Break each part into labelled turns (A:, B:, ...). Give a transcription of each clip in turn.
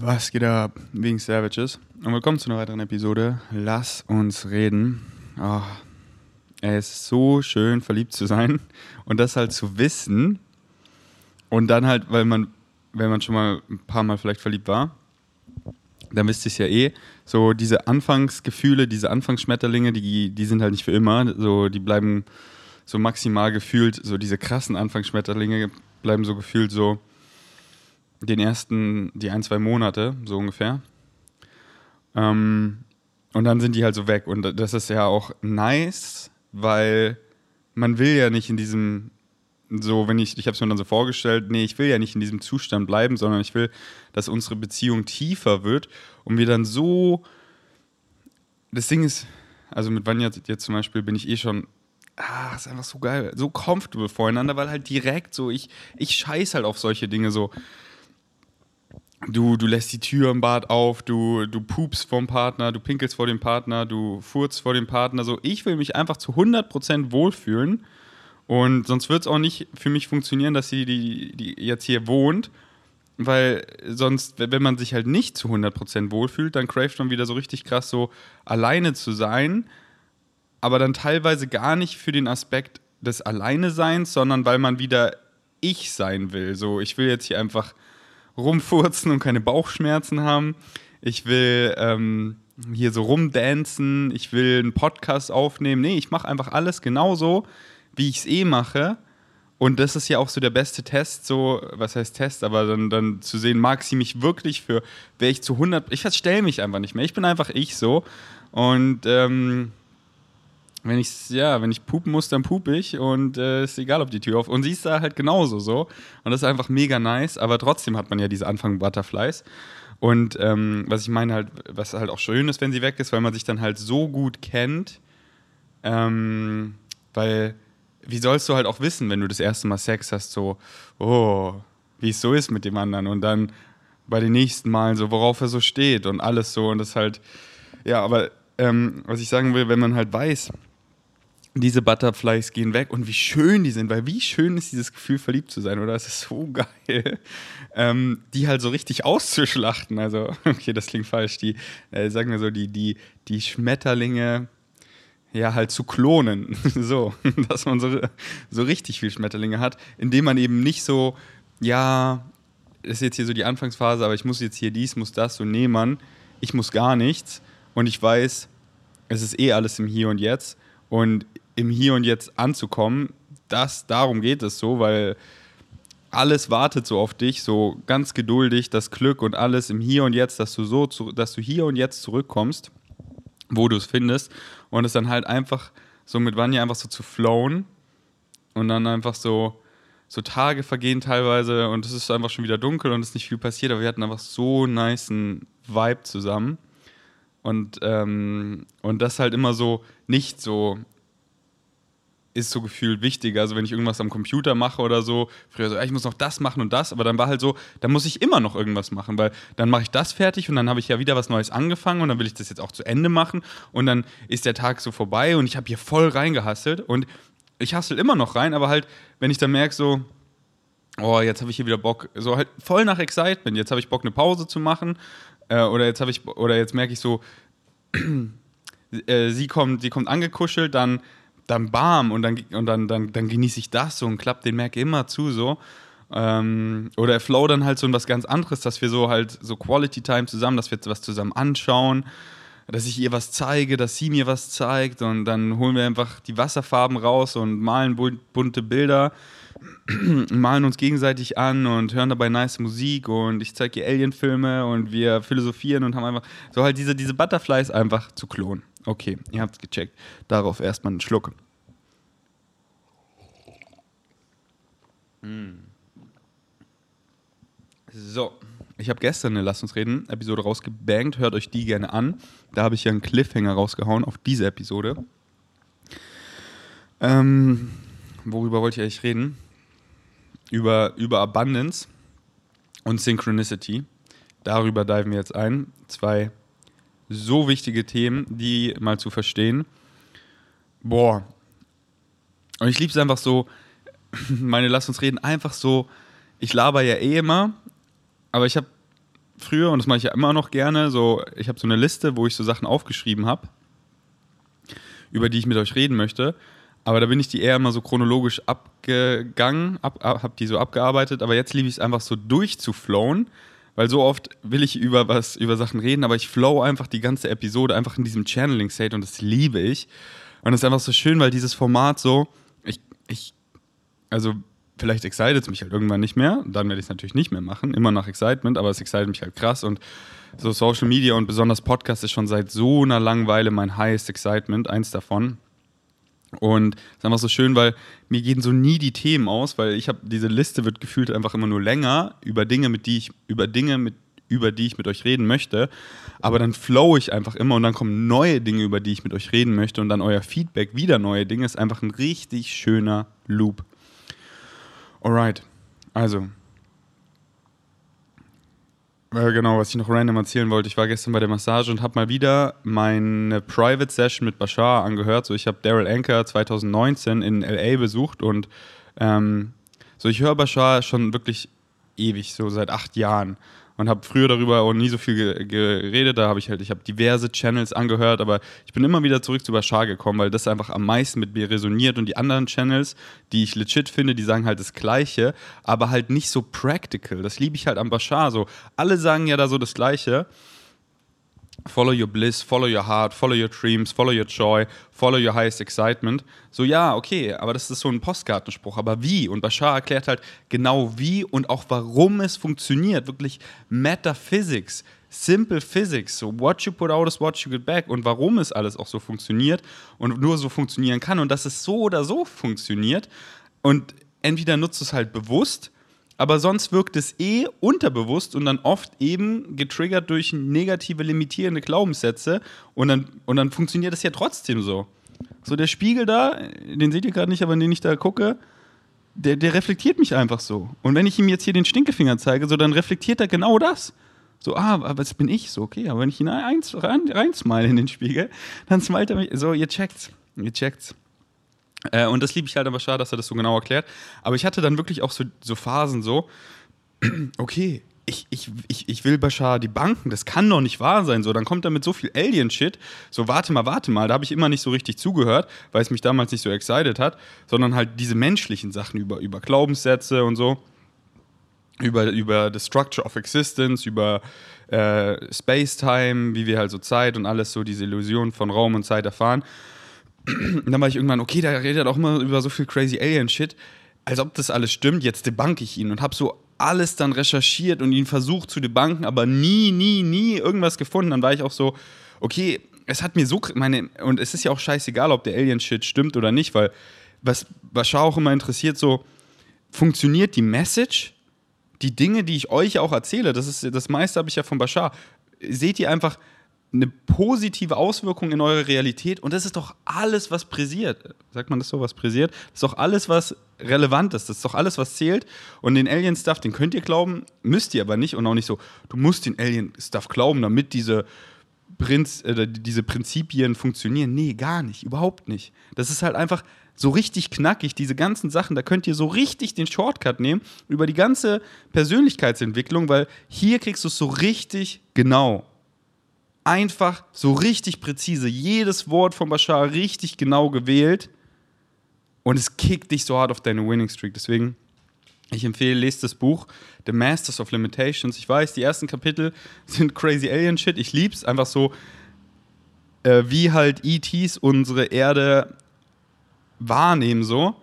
A: Was geht ab wegen Savages? Und willkommen zu einer weiteren Episode. Lass uns reden. Oh, es ist so schön, verliebt zu sein und das halt zu wissen. Und dann halt, weil man, wenn man schon mal ein paar Mal vielleicht verliebt war, dann wisst ihr es ja eh, so diese Anfangsgefühle, diese Anfangsschmetterlinge, die, die sind halt nicht für immer. So, die bleiben so maximal gefühlt, so diese krassen Anfangsschmetterlinge bleiben so gefühlt so den ersten, die ein, zwei Monate, so ungefähr. Ähm, und dann sind die halt so weg. Und das ist ja auch nice, weil man will ja nicht in diesem, so, wenn ich, ich habe es mir dann so vorgestellt, nee, ich will ja nicht in diesem Zustand bleiben, sondern ich will, dass unsere Beziehung tiefer wird und wir dann so, das Ding ist, also mit Vanya jetzt zum Beispiel bin ich eh schon ah, ist einfach so geil, so comfortable voreinander, weil halt direkt so, ich, ich scheiß halt auf solche Dinge so du, du lässt die Tür im Bad auf, du, du pupst vom Partner, du pinkelst vor dem Partner, du furzt vor dem Partner. So, ich will mich einfach zu 100% wohlfühlen. Und sonst wird es auch nicht für mich funktionieren, dass sie die, die jetzt hier wohnt. Weil sonst, wenn man sich halt nicht zu 100% wohlfühlt, dann craft man wieder so richtig krass so alleine zu sein. Aber dann teilweise gar nicht für den Aspekt des Alleineseins, sondern weil man wieder ich sein will. So, ich will jetzt hier einfach rumfurzen und keine Bauchschmerzen haben. Ich will ähm, hier so rumdancen. Ich will einen Podcast aufnehmen. Nee, ich mache einfach alles genauso, wie ich es eh mache. Und das ist ja auch so der beste Test, so, was heißt Test, aber dann, dann zu sehen, mag sie mich wirklich für, wäre ich zu 100, ich verstelle mich einfach nicht mehr. Ich bin einfach ich so. Und ähm, wenn ich ja, wenn ich pupen muss, dann pup ich und äh, ist egal, ob die Tür auf. Und sie ist da halt genauso so. Und das ist einfach mega nice, aber trotzdem hat man ja diese Anfang Butterflies. Und ähm, was ich meine halt, was halt auch schön ist, wenn sie weg ist, weil man sich dann halt so gut kennt. Ähm, weil, wie sollst du halt auch wissen, wenn du das erste Mal Sex hast, so, oh, wie es so ist mit dem anderen. Und dann bei den nächsten Malen so, worauf er so steht und alles so. Und das halt, ja, aber ähm, was ich sagen will, wenn man halt weiß, diese Butterflies gehen weg und wie schön die sind, weil wie schön ist dieses Gefühl, verliebt zu sein, oder? Es ist so geil, ähm, die halt so richtig auszuschlachten. Also, okay, das klingt falsch. Die, äh, sagen wir so, die, die, die Schmetterlinge ja halt zu klonen. so, dass man so, so richtig viel Schmetterlinge hat, indem man eben nicht so, ja, das ist jetzt hier so die Anfangsphase, aber ich muss jetzt hier dies, muss das, so, nee, Mann, ich muss gar nichts und ich weiß, es ist eh alles im Hier und Jetzt und im Hier und Jetzt anzukommen, das, darum geht es so, weil alles wartet so auf dich, so ganz geduldig, das Glück und alles im Hier und Jetzt, dass du so, dass du hier und jetzt zurückkommst, wo du es findest und es dann halt einfach so mit Vanya einfach so zu flowen und dann einfach so, so Tage vergehen teilweise und es ist einfach schon wieder dunkel und es ist nicht viel passiert, aber wir hatten einfach so einen niceen Vibe zusammen und, ähm, und das halt immer so nicht so ist so gefühlt wichtiger. Also wenn ich irgendwas am Computer mache oder so, früher so, ich muss noch das machen und das, aber dann war halt so, dann muss ich immer noch irgendwas machen, weil dann mache ich das fertig und dann habe ich ja wieder was Neues angefangen und dann will ich das jetzt auch zu Ende machen. Und dann ist der Tag so vorbei und ich habe hier voll reingehasselt und ich hassel immer noch rein, aber halt, wenn ich dann merke so, oh, jetzt habe ich hier wieder Bock, so halt voll nach Excitement, jetzt habe ich Bock eine Pause zu machen äh, oder jetzt habe ich oder jetzt merke ich so äh, sie kommt, sie kommt angekuschelt, dann dann bam und dann, und dann, dann, dann genieße ich das so und klappt den Mac immer zu so. Ähm, oder Flow dann halt so in was ganz anderes, dass wir so halt so Quality Time zusammen, dass wir was zusammen anschauen, dass ich ihr was zeige, dass sie mir was zeigt und dann holen wir einfach die Wasserfarben raus und malen bunte Bilder, malen uns gegenseitig an und hören dabei nice Musik und ich zeige ihr Alien-Filme und wir philosophieren und haben einfach so halt diese, diese Butterflies einfach zu klonen. Okay, ihr habt es gecheckt. Darauf erstmal einen Schluck. Mm. So, ich habe gestern eine Lass uns reden Episode rausgebankt. Hört euch die gerne an. Da habe ich ja einen Cliffhanger rausgehauen auf diese Episode. Ähm, worüber wollte ich eigentlich reden? Über, über Abundance und Synchronicity. Darüber diven wir jetzt ein. Zwei so wichtige Themen, die mal zu verstehen. Boah. Und ich liebe es einfach so, meine Lass uns reden, einfach so, ich laber ja eh immer, aber ich habe früher und das mache ich ja immer noch gerne. So, ich habe so eine Liste, wo ich so Sachen aufgeschrieben habe, über die ich mit euch reden möchte. Aber da bin ich die eher immer so chronologisch abgegangen, ab, ab, habe die so abgearbeitet. Aber jetzt liebe ich es einfach so durchzuflowen, weil so oft will ich über was, über Sachen reden, aber ich flow einfach die ganze Episode einfach in diesem Channeling-State und das liebe ich. Und es ist einfach so schön, weil dieses Format so, ich, ich, also vielleicht excited es mich halt irgendwann nicht mehr, dann werde ich es natürlich nicht mehr machen, immer nach Excitement, aber es excited mich halt krass und so Social Media und besonders Podcast ist schon seit so einer Langeweile mein highest Excitement, eins davon. Und es ist einfach so schön, weil mir gehen so nie die Themen aus, weil ich habe diese Liste wird gefühlt einfach immer nur länger über Dinge, mit die ich über Dinge mit über die ich mit euch reden möchte, aber dann flow ich einfach immer und dann kommen neue Dinge, über die ich mit euch reden möchte und dann euer Feedback wieder neue Dinge ist einfach ein richtig schöner Loop. Alright. Also, äh, genau, was ich noch random erzählen wollte. Ich war gestern bei der Massage und habe mal wieder meine Private Session mit Bashar angehört. So, ich habe Daryl Anker 2019 in LA besucht und ähm, so, ich höre Bashar schon wirklich ewig, so seit acht Jahren und habe früher darüber auch nie so viel ge geredet. Da habe ich halt, ich habe diverse Channels angehört, aber ich bin immer wieder zurück zu Bashar gekommen, weil das einfach am meisten mit mir resoniert und die anderen Channels, die ich legit finde, die sagen halt das Gleiche, aber halt nicht so practical. Das liebe ich halt am Bashar so. Alle sagen ja da so das Gleiche. Follow your bliss, follow your heart, follow your dreams, follow your joy, follow your highest excitement. So, ja, okay, aber das ist so ein Postkartenspruch. Aber wie? Und Bashar erklärt halt genau wie und auch warum es funktioniert. Wirklich Metaphysics, Simple Physics. So, what you put out is what you get back. Und warum es alles auch so funktioniert und nur so funktionieren kann. Und dass es so oder so funktioniert. Und entweder nutzt es halt bewusst aber sonst wirkt es eh unterbewusst und dann oft eben getriggert durch negative, limitierende Glaubenssätze und dann, und dann funktioniert es ja trotzdem so. So der Spiegel da, den seht ihr gerade nicht, aber den ich da gucke, der, der reflektiert mich einfach so. Und wenn ich ihm jetzt hier den Stinkefinger zeige, so dann reflektiert er genau das. So, ah, das bin ich so, okay. Aber wenn ich ihn rein, rein smile in den Spiegel, dann smilet er mich. So, ihr checkt's. Ihr checkt's. Äh, und das liebe ich halt aber schade, dass er das so genau erklärt. Aber ich hatte dann wirklich auch so, so Phasen so, okay, ich, ich, ich, ich will Bashar die Banken, das kann doch nicht wahr sein. So, dann kommt er mit so viel Alien-Shit. So, warte mal, warte mal. Da habe ich immer nicht so richtig zugehört, weil es mich damals nicht so excited hat, sondern halt diese menschlichen Sachen über, über Glaubenssätze und so. Über, über the structure of existence, über äh, Space-Time, wie wir halt so Zeit und alles so, diese Illusion von Raum und Zeit erfahren. Und dann war ich irgendwann, okay, da redet er auch immer über so viel crazy Alien-Shit. Als ob das alles stimmt, jetzt debunk ich ihn und habe so alles dann recherchiert und ihn versucht zu debunken, aber nie, nie, nie irgendwas gefunden. Dann war ich auch so, okay, es hat mir so, meine, und es ist ja auch scheißegal, ob der Alien-Shit stimmt oder nicht, weil was Bashar auch immer interessiert, so, funktioniert die Message? Die Dinge, die ich euch auch erzähle, das ist das meiste habe ich ja von Bashar. Seht ihr einfach, eine positive Auswirkung in eure Realität und das ist doch alles, was präsiert. Sagt man das so, was präsiert? Das ist doch alles, was relevant ist. Das ist doch alles, was zählt. Und den Alien-Stuff, den könnt ihr glauben, müsst ihr aber nicht und auch nicht so, du musst den Alien-Stuff glauben, damit diese, Prinz, äh, diese Prinzipien funktionieren. Nee, gar nicht, überhaupt nicht. Das ist halt einfach so richtig knackig, diese ganzen Sachen, da könnt ihr so richtig den Shortcut nehmen über die ganze Persönlichkeitsentwicklung, weil hier kriegst du es so richtig genau einfach so richtig präzise, jedes Wort von Bashar richtig genau gewählt und es kickt dich so hart auf deine Winning Streak. Deswegen, ich empfehle, lest das Buch The Masters of Limitations. Ich weiß, die ersten Kapitel sind crazy Alien Shit. Ich lieb's einfach so, äh, wie halt ETs unsere Erde wahrnehmen so.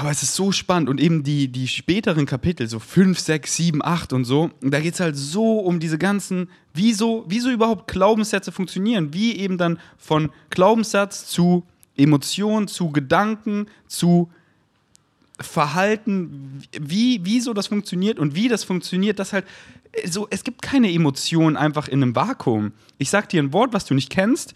A: Aber es ist so spannend und eben die, die späteren Kapitel, so 5, 6, 7, 8 und so, da geht es halt so um diese ganzen, wieso, wieso überhaupt Glaubenssätze funktionieren, wie eben dann von Glaubenssatz zu Emotion, zu Gedanken, zu Verhalten, wie, wieso das funktioniert und wie das funktioniert, das halt so, es gibt keine Emotion einfach in einem Vakuum. Ich sag dir ein Wort, was du nicht kennst,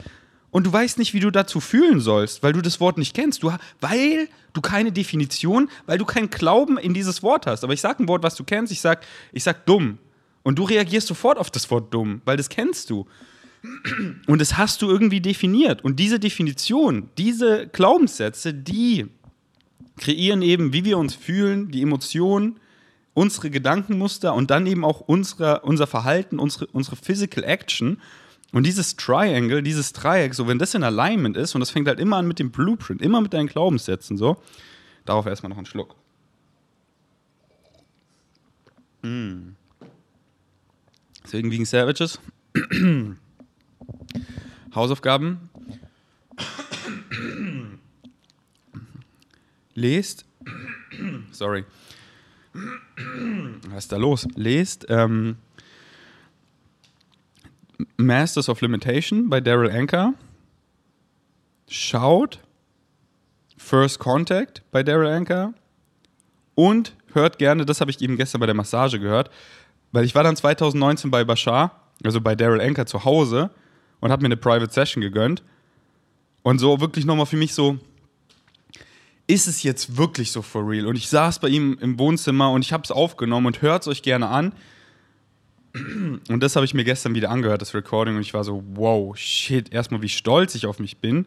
A: und du weißt nicht, wie du dazu fühlen sollst, weil du das Wort nicht kennst. Du, weil du keine Definition, weil du keinen Glauben in dieses Wort hast. Aber ich sage ein Wort, was du kennst, ich sage ich sag dumm. Und du reagierst sofort auf das Wort dumm, weil das kennst du. Und das hast du irgendwie definiert. Und diese Definition, diese Glaubenssätze, die kreieren eben, wie wir uns fühlen, die Emotionen unsere Gedankenmuster und dann eben auch unsere, unser Verhalten, unsere, unsere Physical Action. Und dieses Triangle, dieses Dreieck, so wenn das in Alignment ist, und das fängt halt immer an mit dem Blueprint, immer mit deinen Glaubenssätzen, so, darauf erstmal noch einen Schluck. Mm. Deswegen wegen Savages. Hausaufgaben. Lest. Sorry. Was ist da los? Lest ähm, Masters of Limitation bei Daryl Anker. Schaut First Contact bei Daryl Anker. Und hört gerne, das habe ich eben gestern bei der Massage gehört, weil ich war dann 2019 bei Bashar, also bei Daryl Anker zu Hause und habe mir eine Private Session gegönnt. Und so wirklich nochmal für mich so, ist es jetzt wirklich so for real? Und ich saß bei ihm im Wohnzimmer und ich habe es aufgenommen und hört es euch gerne an. Und das habe ich mir gestern wieder angehört, das Recording, und ich war so, wow, shit, erstmal wie stolz ich auf mich bin,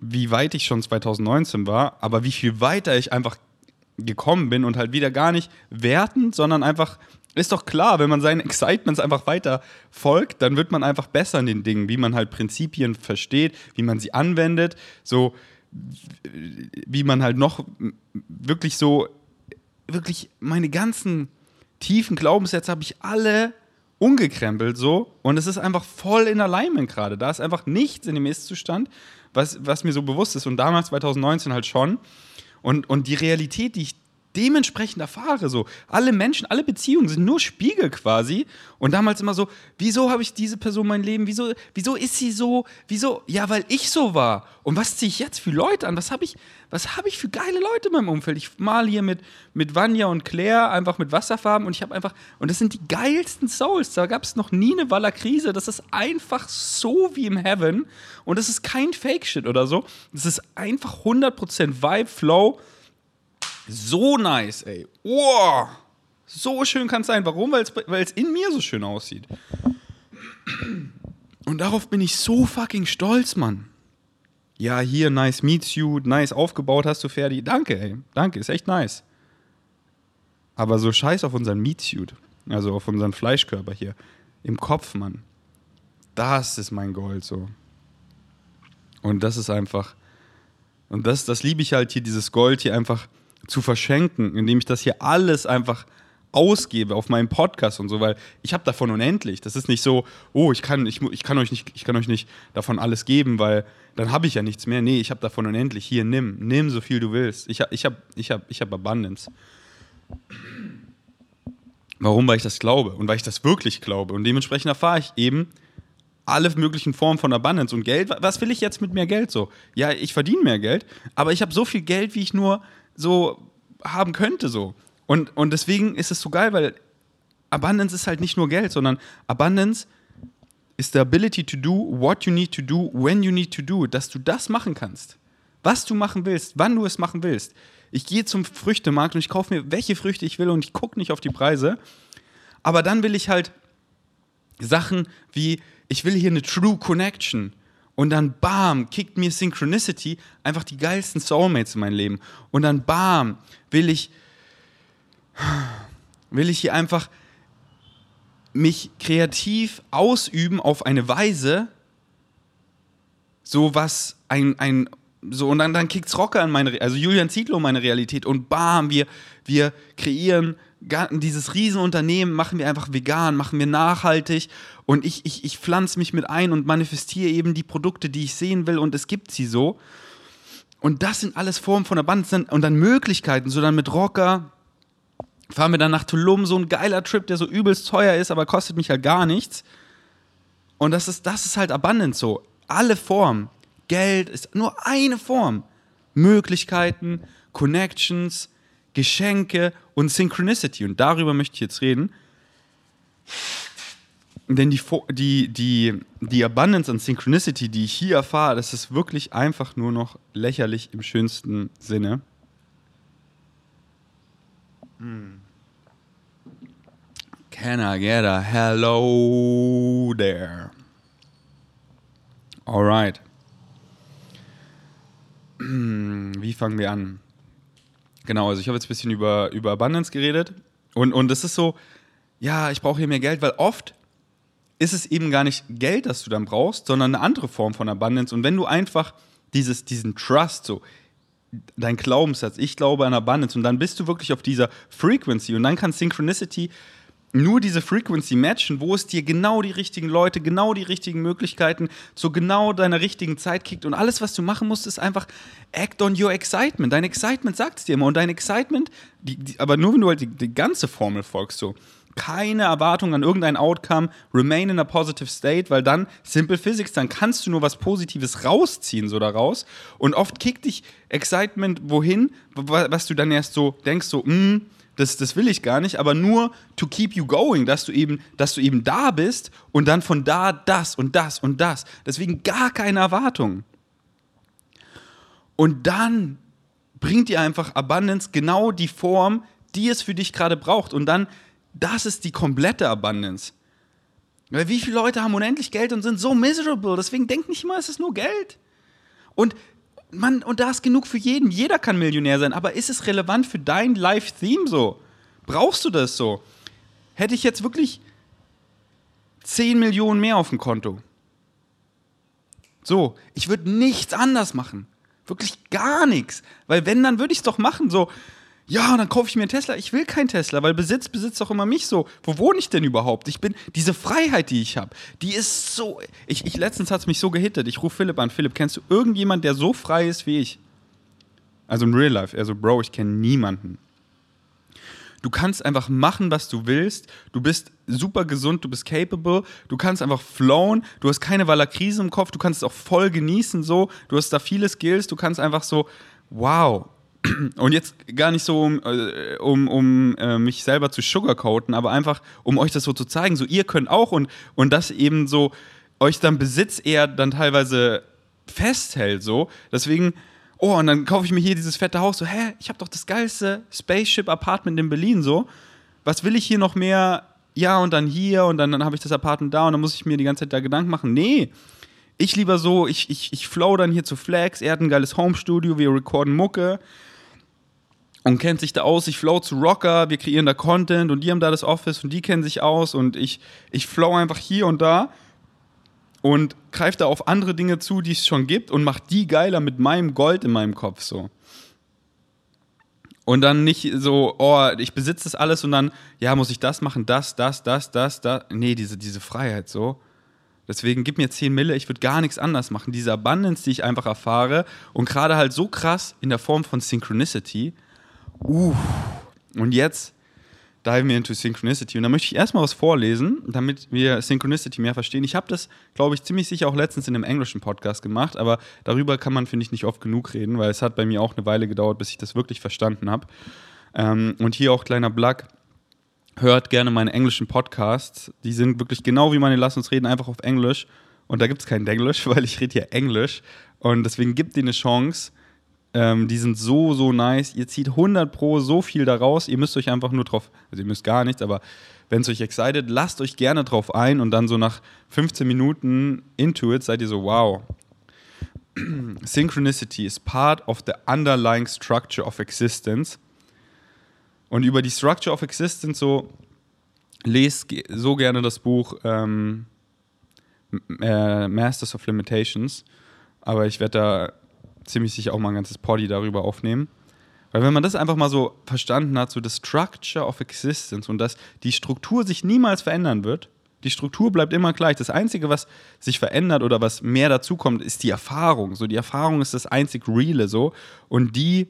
A: wie weit ich schon 2019 war, aber wie viel weiter ich einfach gekommen bin und halt wieder gar nicht wertend, sondern einfach, ist doch klar, wenn man seinen Excitements einfach weiter folgt, dann wird man einfach besser in den Dingen, wie man halt Prinzipien versteht, wie man sie anwendet, so wie man halt noch wirklich so, wirklich meine ganzen tiefen Glaubenssätze habe ich alle umgekrempelt so und es ist einfach voll in Alignment gerade. Da ist einfach nichts in dem Ist-Zustand, was, was mir so bewusst ist und damals 2019 halt schon. Und, und die Realität, die ich dementsprechend erfahre. So, alle Menschen, alle Beziehungen sind nur Spiegel quasi. Und damals immer so, wieso habe ich diese Person in meinem Leben? Wieso, wieso ist sie so? Wieso? Ja, weil ich so war. Und was ziehe ich jetzt für Leute an? Was habe ich, was habe ich für geile Leute in meinem Umfeld? Ich male hier mit, mit Vanya und Claire einfach mit Wasserfarben und ich habe einfach, und das sind die geilsten Souls. Da gab es noch nie eine Waller-Krise. Das ist einfach so wie im Heaven. Und das ist kein Fake-Shit oder so. Das ist einfach 100% Vibe, Flow. So nice, ey. Wow. So schön kann es sein. Warum? Weil es in mir so schön aussieht. Und darauf bin ich so fucking stolz, Mann. Ja, hier, nice meets you, nice aufgebaut hast du, Ferdi. Danke, ey. Danke, ist echt nice. Aber so scheiß auf unseren Meatsuit, also auf unseren Fleischkörper hier. Im Kopf, Mann. Das ist mein Gold so. Und das ist einfach. Und das, das liebe ich halt hier, dieses Gold hier einfach zu verschenken, indem ich das hier alles einfach ausgebe auf meinem Podcast und so, weil ich habe davon unendlich. Das ist nicht so, oh, ich kann, ich, ich, kann euch nicht, ich kann euch nicht davon alles geben, weil dann habe ich ja nichts mehr. Nee, ich habe davon unendlich. Hier, nimm, nimm so viel du willst. Ich habe ich hab, ich hab, ich hab Abundance. Warum? Weil ich das glaube und weil ich das wirklich glaube. Und dementsprechend erfahre ich eben alle möglichen Formen von Abundance und Geld. Was will ich jetzt mit mehr Geld so? Ja, ich verdiene mehr Geld, aber ich habe so viel Geld, wie ich nur so haben könnte so. Und, und deswegen ist es so geil, weil Abundance ist halt nicht nur Geld, sondern Abundance ist the ability to do what you need to do when you need to do, dass du das machen kannst. Was du machen willst, wann du es machen willst. Ich gehe zum Früchtemarkt und ich kaufe mir welche Früchte ich will und ich gucke nicht auf die Preise. Aber dann will ich halt Sachen wie, ich will hier eine True Connection. Und dann bam, kickt mir Synchronicity einfach die geilsten Soulmates in mein Leben. Und dann bam, will ich, will ich hier einfach mich kreativ ausüben auf eine Weise, so was ein, ein so und dann, dann kickt's Rocker in meine, also Julian Zietlow meine Realität und bam, wir, wir kreieren dieses Riesenunternehmen machen wir einfach vegan, machen wir nachhaltig und ich, ich, ich pflanze mich mit ein und manifestiere eben die Produkte, die ich sehen will und es gibt sie so. Und das sind alles Formen von Abundance und dann Möglichkeiten, so dann mit Rocker fahren wir dann nach Tulum, so ein geiler Trip, der so übelst teuer ist, aber kostet mich halt gar nichts. Und das ist, das ist halt Abundance so. Alle Formen. Geld ist nur eine Form. Möglichkeiten, Connections, Geschenke und Synchronicity. Und darüber möchte ich jetzt reden. Denn die, die, die, die Abundance an Synchronicity, die ich hier erfahre, das ist wirklich einfach nur noch lächerlich im schönsten Sinne. Hm. Can I get a hello there? Alright. Wie fangen wir an? Genau, also ich habe jetzt ein bisschen über, über Abundance geredet. Und, und das ist so, ja, ich brauche hier mehr Geld, weil oft ist es eben gar nicht Geld, das du dann brauchst, sondern eine andere Form von Abundance. Und wenn du einfach dieses, diesen Trust, so dein Glaubenssatz, ich glaube an Abundance, und dann bist du wirklich auf dieser Frequency und dann kann Synchronicity nur diese Frequency matchen, wo es dir genau die richtigen Leute, genau die richtigen Möglichkeiten zu genau deiner richtigen Zeit kickt. Und alles, was du machen musst, ist einfach act on your excitement. Dein Excitement sagt es dir immer. Und dein Excitement, die, die, aber nur wenn du halt die, die ganze Formel folgst, so keine Erwartung an irgendein Outcome, remain in a positive state, weil dann Simple Physics, dann kannst du nur was Positives rausziehen, so daraus. Und oft kickt dich Excitement wohin, was du dann erst so denkst, so, mm, das, das will ich gar nicht, aber nur to keep you going, dass du eben, dass du eben da bist und dann von da das und das und das. Deswegen gar keine Erwartung. Und dann bringt dir einfach Abundance genau die Form, die es für dich gerade braucht. Und dann das ist die komplette Abundance. Weil wie viele Leute haben unendlich Geld und sind so miserable? Deswegen denk nicht immer, es ist nur Geld. Und man, und da ist genug für jeden. Jeder kann Millionär sein, aber ist es relevant für dein Life-Theme so? Brauchst du das so? Hätte ich jetzt wirklich 10 Millionen mehr auf dem Konto. So, ich würde nichts anders machen. Wirklich gar nichts. Weil wenn, dann würde ich es doch machen. So, ja, dann kaufe ich mir einen Tesla. Ich will keinen Tesla, weil Besitz besitzt doch immer mich so. Wo wohne ich denn überhaupt? Ich bin, diese Freiheit, die ich habe, die ist so. Ich, ich letztens hat es mich so gehittet. Ich rufe Philipp an. Philipp, kennst du irgendjemand, der so frei ist wie ich? Also im Real Life. Also, Bro, ich kenne niemanden. Du kannst einfach machen, was du willst. Du bist super gesund, du bist capable. Du kannst einfach flowen. Du hast keine Krise im Kopf. Du kannst es auch voll genießen so. Du hast da viele Skills. Du kannst einfach so, wow, und jetzt gar nicht so, um, äh, um, um äh, mich selber zu sugarcoaten, aber einfach, um euch das so zu zeigen, so ihr könnt auch und, und das eben so euch dann Besitz eher dann teilweise festhält, so. Deswegen, oh, und dann kaufe ich mir hier dieses fette Haus, so, hä, ich habe doch das geilste Spaceship-Apartment in Berlin, so. Was will ich hier noch mehr? Ja, und dann hier und dann, dann habe ich das Apartment da und dann muss ich mir die ganze Zeit da Gedanken machen. Nee, ich lieber so, ich, ich, ich flow dann hier zu Flex, er hat ein geiles Home-Studio, wir recorden Mucke und kennt sich da aus. Ich flow zu Rocker, wir kreieren da Content und die haben da das Office und die kennen sich aus und ich, ich flow einfach hier und da und greife da auf andere Dinge zu, die es schon gibt und mach die geiler mit meinem Gold in meinem Kopf so. Und dann nicht so, oh, ich besitze das alles und dann, ja, muss ich das machen, das, das, das, das, das. Nee, diese, diese Freiheit so. Deswegen gib mir 10 Mille, ich würde gar nichts anders machen. Diese Abundance, die ich einfach erfahre und gerade halt so krass in der Form von Synchronicity, Uh, und jetzt diven wir into Synchronicity. Und da möchte ich erstmal was vorlesen, damit wir Synchronicity mehr verstehen. Ich habe das, glaube ich, ziemlich sicher auch letztens in einem englischen Podcast gemacht, aber darüber kann man, finde ich, nicht oft genug reden, weil es hat bei mir auch eine Weile gedauert, bis ich das wirklich verstanden habe. Ähm, und hier auch kleiner Plug. Hört gerne meine englischen Podcasts. Die sind wirklich genau wie meine Lass uns reden, einfach auf Englisch. Und da gibt es kein Englisch, weil ich rede hier Englisch. Und deswegen gibt ihr eine Chance ähm, die sind so, so nice. Ihr zieht 100 Pro so viel daraus. Ihr müsst euch einfach nur drauf, also ihr müsst gar nichts, aber wenn es euch excited, lasst euch gerne drauf ein und dann so nach 15 Minuten into it seid ihr so, wow. Synchronicity is part of the underlying structure of existence. Und über die Structure of Existence so, lest so gerne das Buch ähm, äh, Masters of Limitations. Aber ich werde da ziemlich sicher auch mal ein ganzes Poddy darüber aufnehmen. Weil wenn man das einfach mal so verstanden hat, so das Structure of Existence und dass die Struktur sich niemals verändern wird, die Struktur bleibt immer gleich. Das Einzige, was sich verändert oder was mehr dazukommt, ist die Erfahrung. So, die Erfahrung ist das einzig Reale so. Und die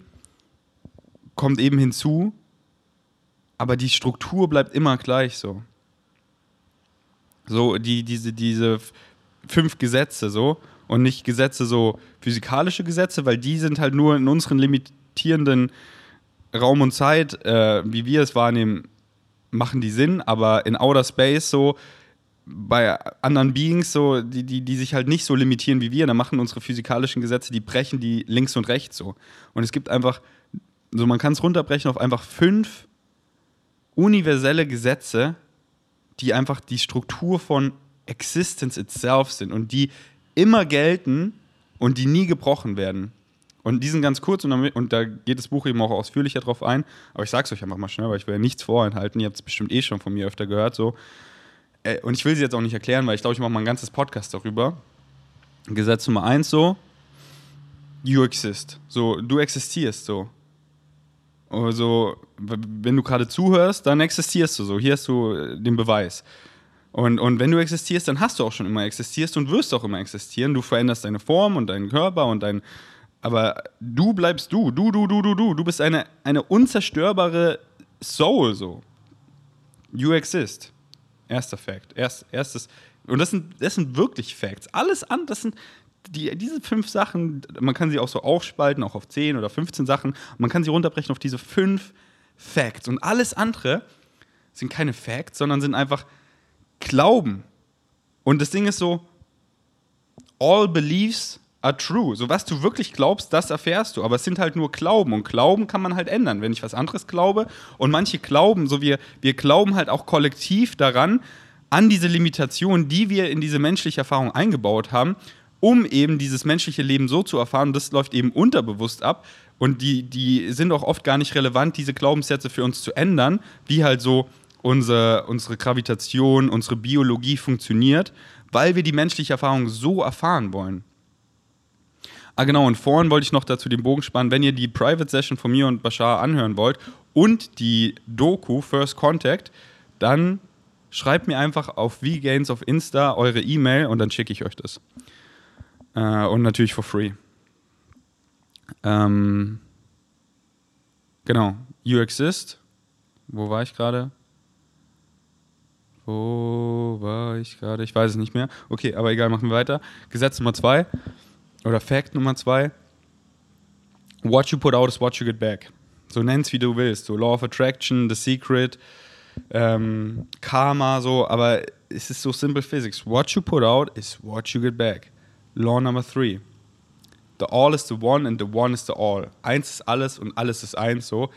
A: kommt eben hinzu, aber die Struktur bleibt immer gleich so. So, die, diese, diese fünf Gesetze so und nicht Gesetze so physikalische Gesetze, weil die sind halt nur in unseren limitierenden Raum und Zeit, äh, wie wir es wahrnehmen, machen die Sinn, aber in Outer Space so bei anderen Beings so, die, die, die sich halt nicht so limitieren wie wir, da machen unsere physikalischen Gesetze, die brechen die links und rechts so. Und es gibt einfach, so man kann es runterbrechen auf einfach fünf universelle Gesetze, die einfach die Struktur von Existence itself sind und die immer gelten und die nie gebrochen werden. Und die sind ganz kurz und, damit, und da geht das Buch eben auch ausführlicher drauf ein. Aber ich sag's euch einfach mal schnell, weil ich will ja nichts vorenthalten. Ihr habt es bestimmt eh schon von mir öfter gehört. So. Äh, und ich will sie jetzt auch nicht erklären, weil ich glaube, ich mache mal ein ganzes Podcast darüber. Gesetz Nummer eins so, you exist. So, du existierst so. Also, wenn du gerade zuhörst, dann existierst du so. Hier hast du äh, den Beweis. Und, und wenn du existierst, dann hast du auch schon immer existierst und wirst auch immer existieren. Du veränderst deine Form und deinen Körper und dein. Aber du bleibst du. Du, du, du, du, du. Du bist eine, eine unzerstörbare Soul so. You exist. Erster Fact. Erst, erstes. Und das sind, das sind wirklich Facts. Alles an, das sind die, diese fünf Sachen, man kann sie auch so aufspalten, auch auf 10 oder 15 Sachen. Man kann sie runterbrechen auf diese fünf Facts. Und alles andere sind keine Facts, sondern sind einfach Glauben. Und das Ding ist so, all beliefs are true. So was du wirklich glaubst, das erfährst du. Aber es sind halt nur Glauben. Und Glauben kann man halt ändern, wenn ich was anderes glaube. Und manche glauben, so wir, wir glauben halt auch kollektiv daran, an diese Limitation, die wir in diese menschliche Erfahrung eingebaut haben, um eben dieses menschliche Leben so zu erfahren. Das läuft eben unterbewusst ab. Und die, die sind auch oft gar nicht relevant, diese Glaubenssätze für uns zu ändern, wie halt so unsere, unsere Gravitation, unsere Biologie funktioniert, weil wir die menschliche Erfahrung so erfahren wollen. Ah, genau, und vorhin wollte ich noch dazu den Bogen spannen, wenn ihr die Private Session von mir und Bashar anhören wollt und die Doku First Contact, dann schreibt mir einfach auf VGains auf Insta eure E-Mail und dann schicke ich euch das. Äh, und natürlich for free. Ähm, genau, You Exist. Wo war ich gerade? Wo war ich gerade? Ich weiß es nicht mehr. Okay, aber egal, machen wir weiter. Gesetz Nummer zwei oder Fact Nummer zwei. What you put out is what you get back. So nenn's wie du willst. So Law of Attraction, The Secret, ähm, Karma, so. Aber es ist so simple Physics. What you put out is what you get back. Law number three. The all is the one and the one is the all. Eins ist alles und alles ist eins, so.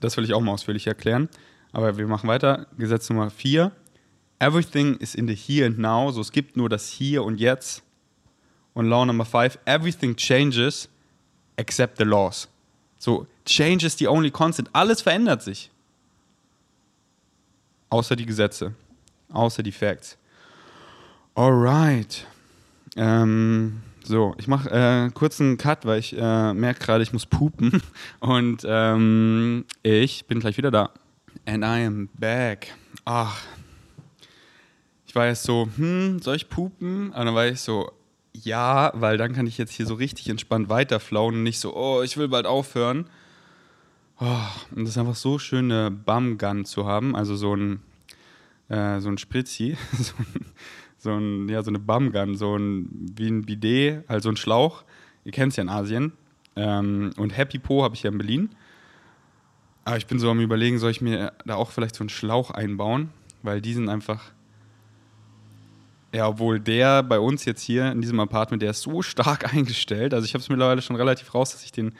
A: Das will ich auch mal ausführlich erklären. Aber wir machen weiter. Gesetz Nummer vier everything is in the here and now, so es gibt nur das Hier und Jetzt. Und Law Number 5, everything changes except the laws. So, change is the only constant. Alles verändert sich. Außer die Gesetze. Außer die Facts. Alright. Ähm, so, ich mache äh, kurz einen Cut, weil ich äh, merke gerade, ich muss pupen. Und ähm, ich bin gleich wieder da. And I am back. Ach, war jetzt so, hm, soll ich pupen? Und dann war ich so, ja, weil dann kann ich jetzt hier so richtig entspannt weiterflauen und nicht so, oh, ich will bald aufhören. Oh, und das ist einfach so schön, eine Bumgun zu haben, also so ein, äh, so ein Spritzi, so, so, ein, ja, so eine Bumgun, so ein, wie ein Bidet, also ein Schlauch. Ihr kennt es ja in Asien. Ähm, und Happy Po habe ich ja in Berlin. Aber ich bin so am überlegen, soll ich mir da auch vielleicht so einen Schlauch einbauen, weil die sind einfach ja, obwohl der bei uns jetzt hier in diesem Apartment, der ist so stark eingestellt. Also ich habe es mittlerweile schon relativ raus, dass ich den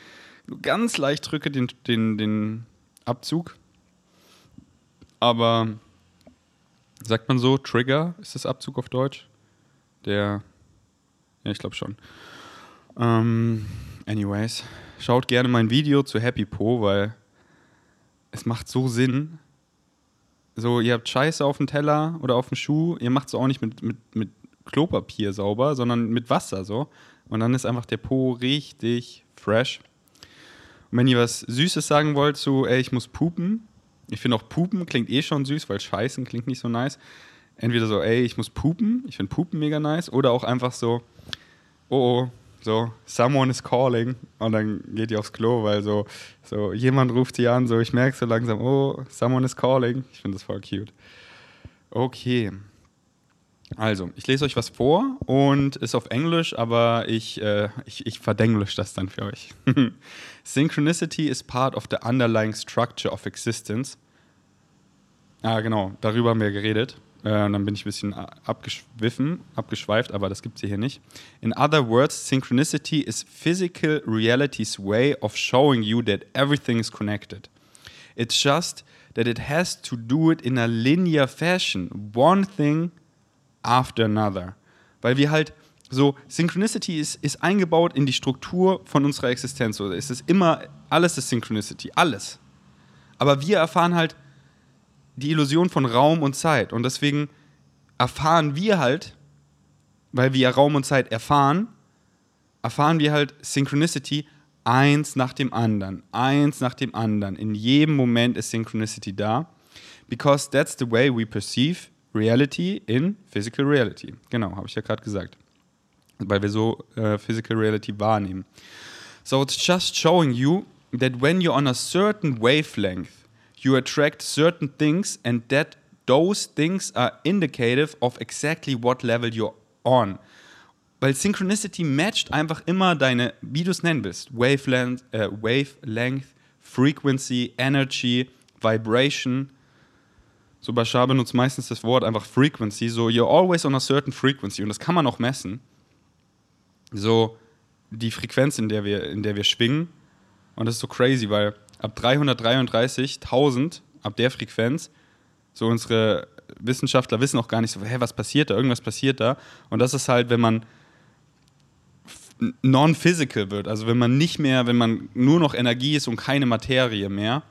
A: ganz leicht drücke, den, den, den Abzug. Aber sagt man so, Trigger ist das Abzug auf Deutsch? Der, ja, ich glaube schon. Ähm, anyways, schaut gerne mein Video zu Happy Po, weil es macht so Sinn, so, ihr habt Scheiße auf dem Teller oder auf dem Schuh, ihr macht es auch nicht mit, mit, mit Klopapier sauber, sondern mit Wasser so. Und dann ist einfach der Po richtig fresh. Und wenn ihr was Süßes sagen wollt, so, ey, ich muss pupen. Ich finde auch Pupen klingt eh schon süß, weil Scheißen klingt nicht so nice. Entweder so, ey, ich muss pupen. Ich finde Pupen mega nice. Oder auch einfach so, oh, oh, so, someone is calling und dann geht ihr aufs Klo, weil so, so jemand ruft sie an, so ich merke so langsam, oh, someone is calling. Ich finde das voll cute. Okay. Also, ich lese euch was vor und ist auf Englisch, aber ich, äh, ich, ich verdenglisch das dann für euch. Synchronicity is part of the underlying structure of existence. Ah, genau, darüber haben wir geredet. Äh, dann bin ich ein bisschen abgeschwiffen, abgeschweift, aber das gibt es hier nicht. In other words, synchronicity is physical reality's way of showing you that everything is connected. It's just that it has to do it in a linear fashion, one thing after another. Weil wir halt so, Synchronicity ist, ist eingebaut in die Struktur von unserer Existenz. So, es ist immer, alles ist Synchronicity, alles. Aber wir erfahren halt die Illusion von Raum und Zeit. Und deswegen erfahren wir halt, weil wir Raum und Zeit erfahren, erfahren wir halt Synchronicity eins nach dem anderen, eins nach dem anderen. In jedem Moment ist Synchronicity da, because that's the way we perceive reality in physical reality. Genau, habe ich ja gerade gesagt, weil wir so äh, physical reality wahrnehmen. So it's just showing you that when you're on a certain wavelength, you attract certain things and that those things are indicative of exactly what level you're on. Weil Synchronicity matcht einfach immer deine, wie du es nennen willst, Wavelength, äh, Wavelength, Frequency, Energy, Vibration. So Bashar benutzt meistens das Wort einfach Frequency. So, you're always on a certain frequency. Und das kann man auch messen. So, die Frequenz, in der wir, in der wir schwingen. Und das ist so crazy, weil ab 333.000, ab der Frequenz, so unsere Wissenschaftler wissen auch gar nicht so, hä, was passiert da? Irgendwas passiert da. Und das ist halt, wenn man non-physical wird. Also wenn man nicht mehr, wenn man nur noch Energie ist und keine Materie mehr.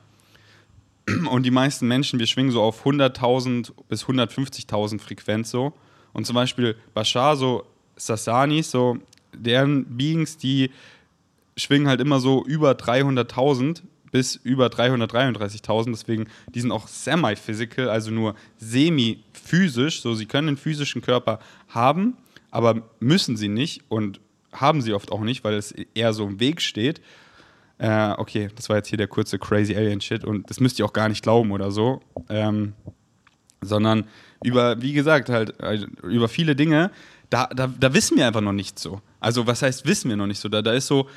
A: Und die meisten Menschen, wir schwingen so auf 100.000 bis 150.000 Frequenz so. Und zum Beispiel Bashar, so Sasanis, so deren Beings, die schwingen halt immer so über 300.000 bis über 333.000. Deswegen, die sind auch semi-physical, also nur semi-physisch. So, sie können einen physischen Körper haben, aber müssen sie nicht. Und haben sie oft auch nicht, weil es eher so im Weg steht. Äh, okay, das war jetzt hier der kurze Crazy Alien Shit und das müsst ihr auch gar nicht glauben oder so. Ähm, sondern über, wie gesagt, halt also über viele Dinge, da, da, da wissen wir einfach noch nicht so. Also, was heißt, wissen wir noch nicht so? Da, da ist so,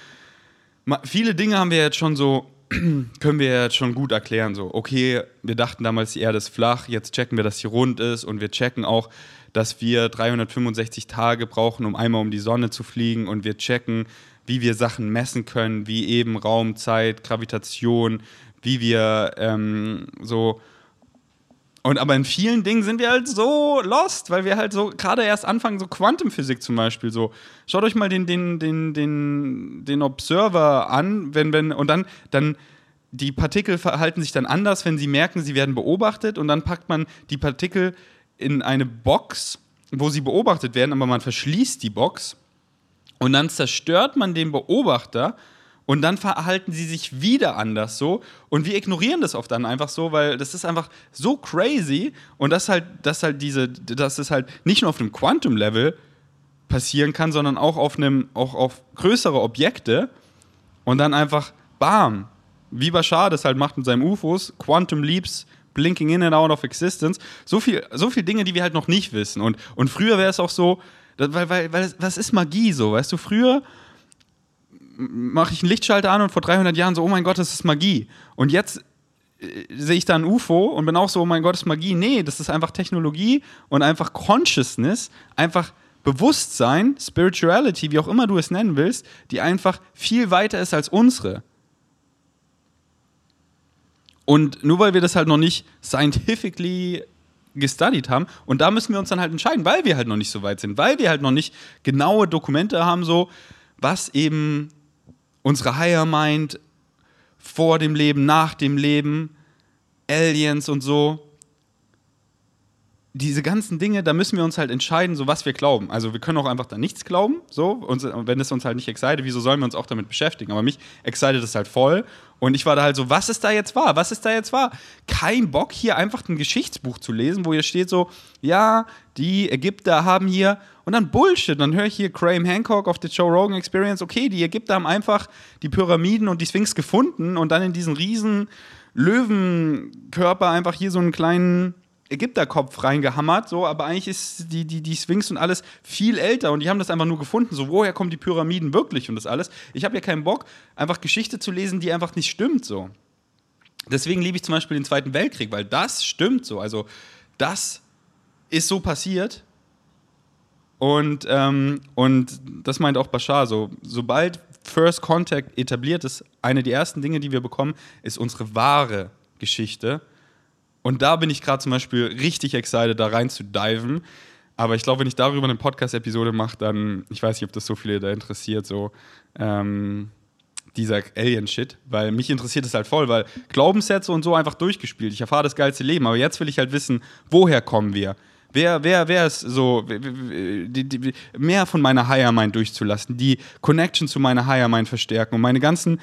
A: viele Dinge haben wir jetzt schon so, können wir jetzt schon gut erklären. So, okay, wir dachten damals, die Erde ist flach, jetzt checken wir, dass sie rund ist und wir checken auch, dass wir 365 Tage brauchen, um einmal um die Sonne zu fliegen und wir checken, wie wir Sachen messen können, wie eben Raum, Zeit, Gravitation, wie wir ähm, so. Und aber in vielen Dingen sind wir halt so lost, weil wir halt so gerade erst anfangen, so Quantenphysik zum Beispiel. So, schaut euch mal den, den, den, den, den Observer an, wenn, wenn, und dann, dann die Partikel verhalten sich dann anders, wenn sie merken, sie werden beobachtet, und dann packt man die Partikel in eine Box, wo sie beobachtet werden, aber man verschließt die Box und dann zerstört man den Beobachter und dann verhalten sie sich wieder anders so und wir ignorieren das oft dann einfach so, weil das ist einfach so crazy und das halt, das halt diese, dass es halt nicht nur auf einem Quantum-Level passieren kann, sondern auch auf einem, auch auf größere Objekte und dann einfach bam, wie Bashar das halt macht mit seinen UFOs, Quantum Leaps Blinking in and out of existence. So viel, so viel Dinge, die wir halt noch nicht wissen. Und, und früher wäre es auch so, weil, weil, weil, was ist Magie so? Weißt du, früher mache ich einen Lichtschalter an und vor 300 Jahren so, oh mein Gott, das ist Magie. Und jetzt äh, sehe ich da ein UFO und bin auch so, oh mein Gott, das ist Magie. Nee, das ist einfach Technologie und einfach Consciousness, einfach Bewusstsein, Spirituality, wie auch immer du es nennen willst, die einfach viel weiter ist als unsere. Und nur weil wir das halt noch nicht scientifically gestudied haben. Und da müssen wir uns dann halt entscheiden, weil wir halt noch nicht so weit sind, weil wir halt noch nicht genaue Dokumente haben, so was eben unsere Higher Mind vor dem Leben, nach dem Leben, Aliens und so, diese ganzen Dinge, da müssen wir uns halt entscheiden, so was wir glauben. Also wir können auch einfach da nichts glauben, so, und wenn es uns halt nicht excited, wieso sollen wir uns auch damit beschäftigen? Aber mich excited es halt voll. Und ich war da halt so, was ist da jetzt wahr? Was ist da jetzt wahr? Kein Bock, hier einfach ein Geschichtsbuch zu lesen, wo hier steht so, ja, die Ägypter haben hier, und dann Bullshit. Dann höre ich hier Graham Hancock auf der Joe Rogan Experience, okay, die Ägypter haben einfach die Pyramiden und die Sphinx gefunden und dann in diesen riesen Löwenkörper einfach hier so einen kleinen Ägypterkopf reingehammert, so, aber eigentlich ist die, die, die Sphinx und alles viel älter und die haben das einfach nur gefunden, so, woher kommen die Pyramiden wirklich und das alles. Ich habe ja keinen Bock, einfach Geschichte zu lesen, die einfach nicht stimmt, so. Deswegen liebe ich zum Beispiel den Zweiten Weltkrieg, weil das stimmt so, also das ist so passiert. Und, ähm, und das meint auch Bashar so, sobald First Contact etabliert ist, eine der ersten Dinge, die wir bekommen, ist unsere wahre Geschichte und da bin ich gerade zum Beispiel richtig excited, da rein zu diven. Aber ich glaube, wenn ich darüber eine Podcast-Episode mache, dann, ich weiß nicht, ob das so viele da interessiert, so ähm, dieser Alien-Shit, weil mich interessiert es halt voll, weil Glaubenssätze und so einfach durchgespielt. Ich erfahre das geilste Leben, aber jetzt will ich halt wissen, woher kommen wir? Wer, wer, wer ist so, die, die, mehr von meiner Higher Mind durchzulassen, die Connection zu meiner Higher Mind verstärken und meine ganzen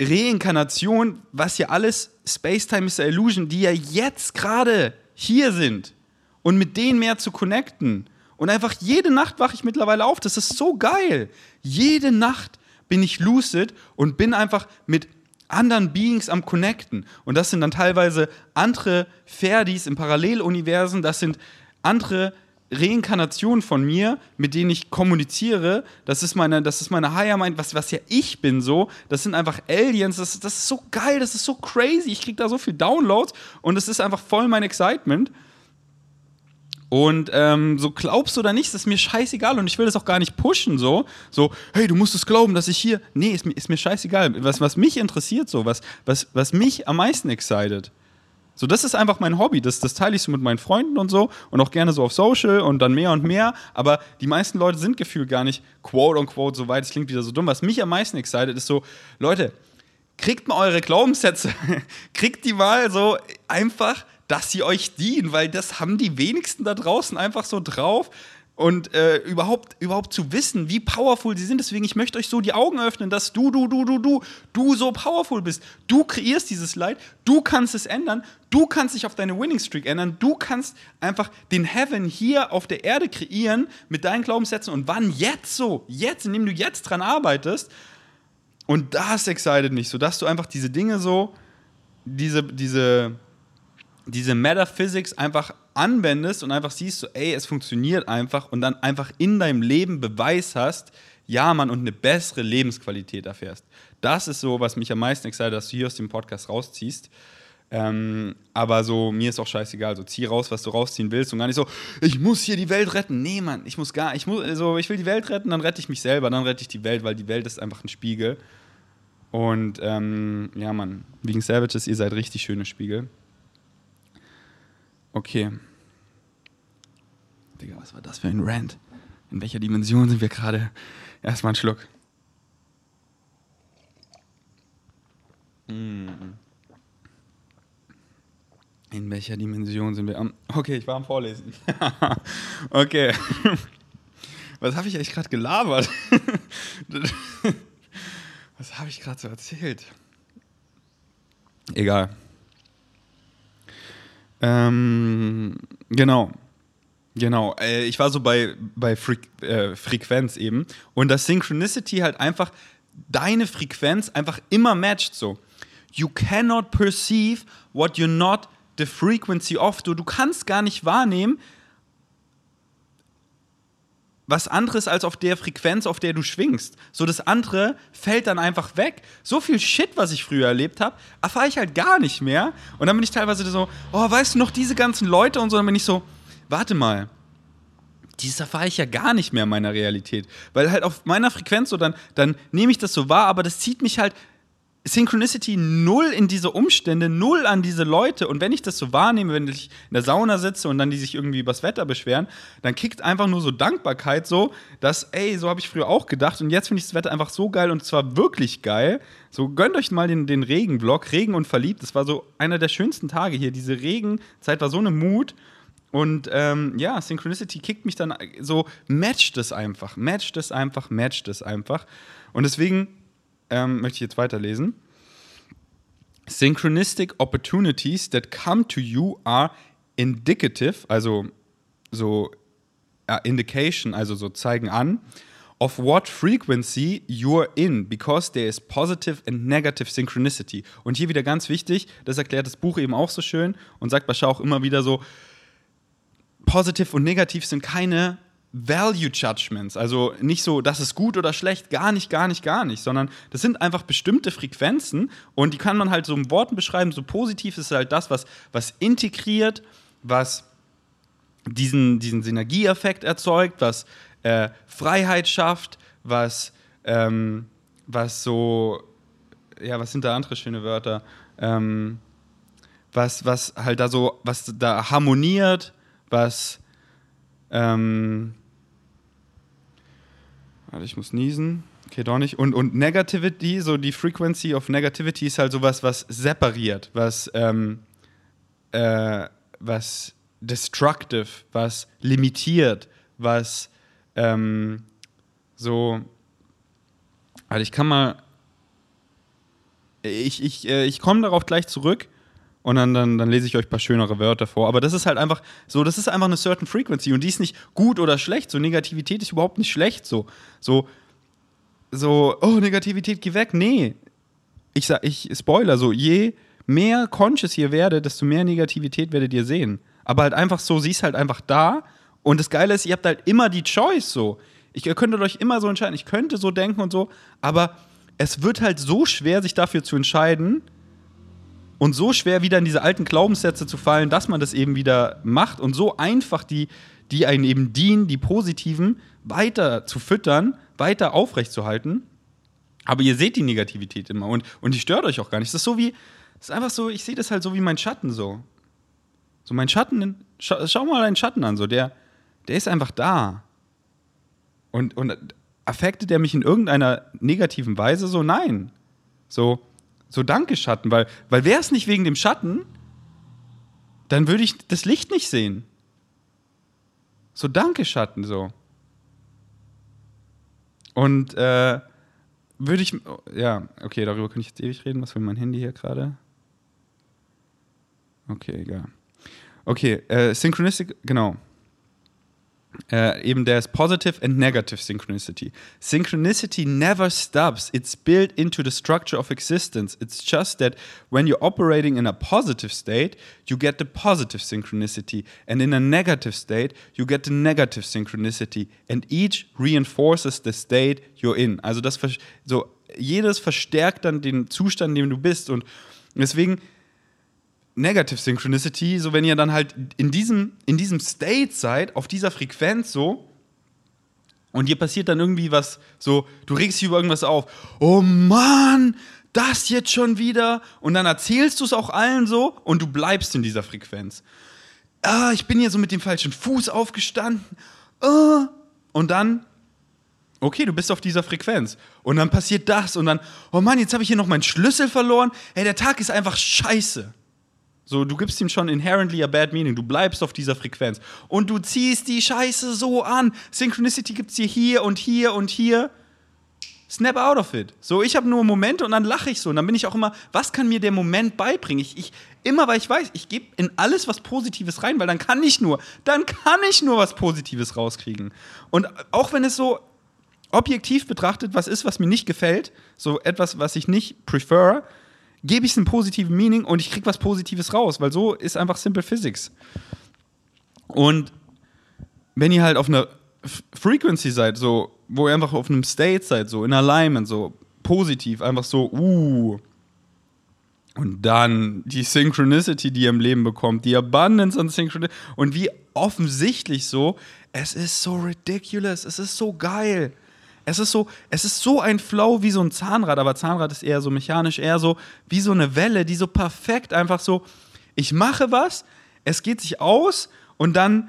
A: Reinkarnationen, was ja alles Space-Time is a Illusion, die ja jetzt gerade hier sind und mit denen mehr zu connecten. Und einfach jede Nacht wache ich mittlerweile auf. Das ist so geil. Jede Nacht bin ich lucid und bin einfach mit anderen Beings am Connecten. Und das sind dann teilweise andere Ferdis im Paralleluniversen, das sind andere Reinkarnationen von mir, mit denen ich kommuniziere. Das ist meine, das ist meine Higher Mind, was, was ja ich bin so. Das sind einfach Aliens. Das, das ist so geil, das ist so crazy. Ich kriege da so viel Downloads und es ist einfach voll mein Excitement. Und ähm, so glaubst du oder nicht, das ist mir scheißegal und ich will das auch gar nicht pushen, so. So, hey, du musst es glauben, dass ich hier. Nee, ist mir, ist mir scheißegal. Was, was mich interessiert, so, was, was, was mich am meisten excited. So, das ist einfach mein Hobby. Das, das teile ich so mit meinen Freunden und so und auch gerne so auf Social und dann mehr und mehr. Aber die meisten Leute sind gefühlt gar nicht quote unquote so weit. Es klingt wieder so dumm. Was mich am meisten excited ist so, Leute, kriegt mal eure Glaubenssätze, kriegt die mal so einfach dass sie euch dienen, weil das haben die wenigsten da draußen einfach so drauf. Und äh, überhaupt, überhaupt zu wissen, wie powerful sie sind. Deswegen, ich möchte euch so die Augen öffnen, dass du, du, du, du, du, du so powerful bist. Du kreierst dieses Leid, du kannst es ändern, du kannst dich auf deine Winning Streak ändern, du kannst einfach den Heaven hier auf der Erde kreieren mit deinen Glaubenssätzen. Und wann jetzt so? Jetzt, indem du jetzt dran arbeitest. Und das excited mich, so dass du einfach diese Dinge so, diese, diese, diese Metaphysics einfach anwendest und einfach siehst, so, ey, es funktioniert einfach und dann einfach in deinem Leben Beweis hast, ja, man, und eine bessere Lebensqualität erfährst. Das ist so, was mich am meisten excited, dass du hier aus dem Podcast rausziehst. Ähm, aber so, mir ist auch scheißegal. So, zieh raus, was du rausziehen willst und gar nicht so, ich muss hier die Welt retten. Nee, Mann, ich muss gar, ich muss, also, ich will die Welt retten, dann rette ich mich selber, dann rette ich die Welt, weil die Welt ist einfach ein Spiegel. Und ähm, ja, Mann, wegen Savages, ihr seid richtig schöne Spiegel. Okay. Digga, was war das für ein Rant? In welcher Dimension sind wir gerade? Erstmal einen Schluck. Hm. In welcher Dimension sind wir am. Okay, ich war am Vorlesen. okay. Was habe ich eigentlich gerade gelabert? Was habe ich gerade so erzählt? Egal. Ähm, genau. Genau. Äh, ich war so bei, bei Fre äh, Frequenz eben. Und das Synchronicity halt einfach deine Frequenz einfach immer matcht so. You cannot perceive what you're not the frequency of. Du, du kannst gar nicht wahrnehmen, was anderes als auf der Frequenz, auf der du schwingst. So das andere fällt dann einfach weg. So viel Shit, was ich früher erlebt habe, erfahre ich halt gar nicht mehr. Und dann bin ich teilweise so, oh, weißt du noch, diese ganzen Leute und so, dann bin ich so, warte mal. Dieses erfahre ich ja gar nicht mehr in meiner Realität. Weil halt auf meiner Frequenz so, dann, dann nehme ich das so wahr, aber das zieht mich halt Synchronicity null in diese Umstände, null an diese Leute. Und wenn ich das so wahrnehme, wenn ich in der Sauna sitze und dann die sich irgendwie übers Wetter beschweren, dann kickt einfach nur so Dankbarkeit so, dass, ey, so habe ich früher auch gedacht und jetzt finde ich das Wetter einfach so geil und zwar wirklich geil. So gönnt euch mal den, den Regenvlog, Regen und verliebt. Das war so einer der schönsten Tage hier. Diese Regenzeit war so eine Mut. Und ähm, ja, Synchronicity kickt mich dann so, matcht es einfach, matcht es einfach, matcht es einfach. Und deswegen ähm, möchte ich jetzt weiterlesen. Synchronistic opportunities that come to you are indicative, also so uh, indication, also so zeigen an, of what frequency you're in, because there is positive and negative synchronicity. Und hier wieder ganz wichtig, das erklärt das Buch eben auch so schön und sagt Bashar auch immer wieder so, positiv und negativ sind keine Value Judgments, also nicht so, das ist gut oder schlecht, gar nicht, gar nicht, gar nicht, sondern das sind einfach bestimmte Frequenzen und die kann man halt so in Worten beschreiben. So positiv ist halt das, was, was integriert, was diesen, diesen Synergieeffekt erzeugt, was äh, Freiheit schafft, was, ähm, was so, ja, was sind da andere schöne Wörter? Ähm, was, was halt da so, was da harmoniert, was Ähm, warte, ich muss niesen. Okay, doch nicht. Und, und Negativity, so die Frequency of Negativity ist halt sowas, was separiert, was, ähm, äh, was destructive, was limitiert, was ähm, so. Also ich kann mal. Ich, ich, äh, ich komme darauf gleich zurück und dann, dann, dann lese ich euch ein paar schönere Wörter vor. Aber das ist halt einfach so, das ist einfach eine certain frequency und die ist nicht gut oder schlecht. So Negativität ist überhaupt nicht schlecht. So, so, so oh, Negativität, geh weg. Nee. Ich sag, ich spoiler so, je mehr conscious ihr werdet, desto mehr Negativität werdet ihr sehen. Aber halt einfach so, sie ist halt einfach da. Und das Geile ist, ihr habt halt immer die Choice so. Ich, ihr könntet euch immer so entscheiden, ich könnte so denken und so, aber es wird halt so schwer, sich dafür zu entscheiden und so schwer wieder in diese alten Glaubenssätze zu fallen, dass man das eben wieder macht und so einfach die, die einen eben dienen, die positiven, weiter zu füttern, weiter aufrechtzuerhalten. Aber ihr seht die Negativität immer und, und die stört euch auch gar nicht. Das ist so wie, das ist einfach so, ich sehe das halt so wie mein Schatten so. So mein Schatten, schau, schau mal deinen Schatten an, so der, der ist einfach da. Und, und affektet er mich in irgendeiner negativen Weise? So, nein. So, so danke Schatten, weil, weil wäre es nicht wegen dem Schatten, dann würde ich das Licht nicht sehen. So danke Schatten, so. Und äh, würde ich, ja, okay, darüber kann ich jetzt ewig reden. Was will mein Handy hier gerade? Okay, egal. Okay, äh, Synchronistic, genau. Äh, eben there's positive and negative synchronicity. Synchronicity never stops. It's built into the structure of existence. It's just that when you're operating in a positive state, you get the positive synchronicity. And in a negative state, you get the negative synchronicity. And each reinforces the state you're in. Also das so jedes verstärkt dann den Zustand, in dem du bist. Und deswegen Negative Synchronicity, so wenn ihr dann halt in diesem, in diesem State seid, auf dieser Frequenz so, und dir passiert dann irgendwie was, so, du regst dich über irgendwas auf, oh Mann, das jetzt schon wieder, und dann erzählst du es auch allen so, und du bleibst in dieser Frequenz. Ah, ich bin hier so mit dem falschen Fuß aufgestanden, ah, und dann Okay, du bist auf dieser Frequenz. Und dann passiert das und dann, oh Mann, jetzt habe ich hier noch meinen Schlüssel verloren. Hey, der Tag ist einfach scheiße. So, du gibst ihm schon inherently a bad meaning. Du bleibst auf dieser Frequenz. Und du ziehst die Scheiße so an. Synchronicity gibt es dir hier und hier und hier. Snap out of it. So, ich habe nur Momente und dann lache ich so. Und dann bin ich auch immer, was kann mir der Moment beibringen? Ich, ich immer, weil ich weiß, ich gebe in alles was Positives rein, weil dann kann ich nur, dann kann ich nur was Positives rauskriegen. Und auch wenn es so objektiv betrachtet was ist, was mir nicht gefällt, so etwas, was ich nicht prefer, gebe ich es einen positiven Meaning und ich kriege was Positives raus, weil so ist einfach Simple Physics. Und wenn ihr halt auf einer Frequency seid, so, wo ihr einfach auf einem State seid, so in Alignment, so positiv, einfach so, uh. Und dann die Synchronicity, die ihr im Leben bekommt, die Abundance an Synchronicity. Und wie offensichtlich so, es ist so ridiculous, es ist so geil. Es ist so, es ist so ein Flow wie so ein Zahnrad, aber Zahnrad ist eher so mechanisch, eher so wie so eine Welle, die so perfekt einfach so, ich mache was, es geht sich aus und dann,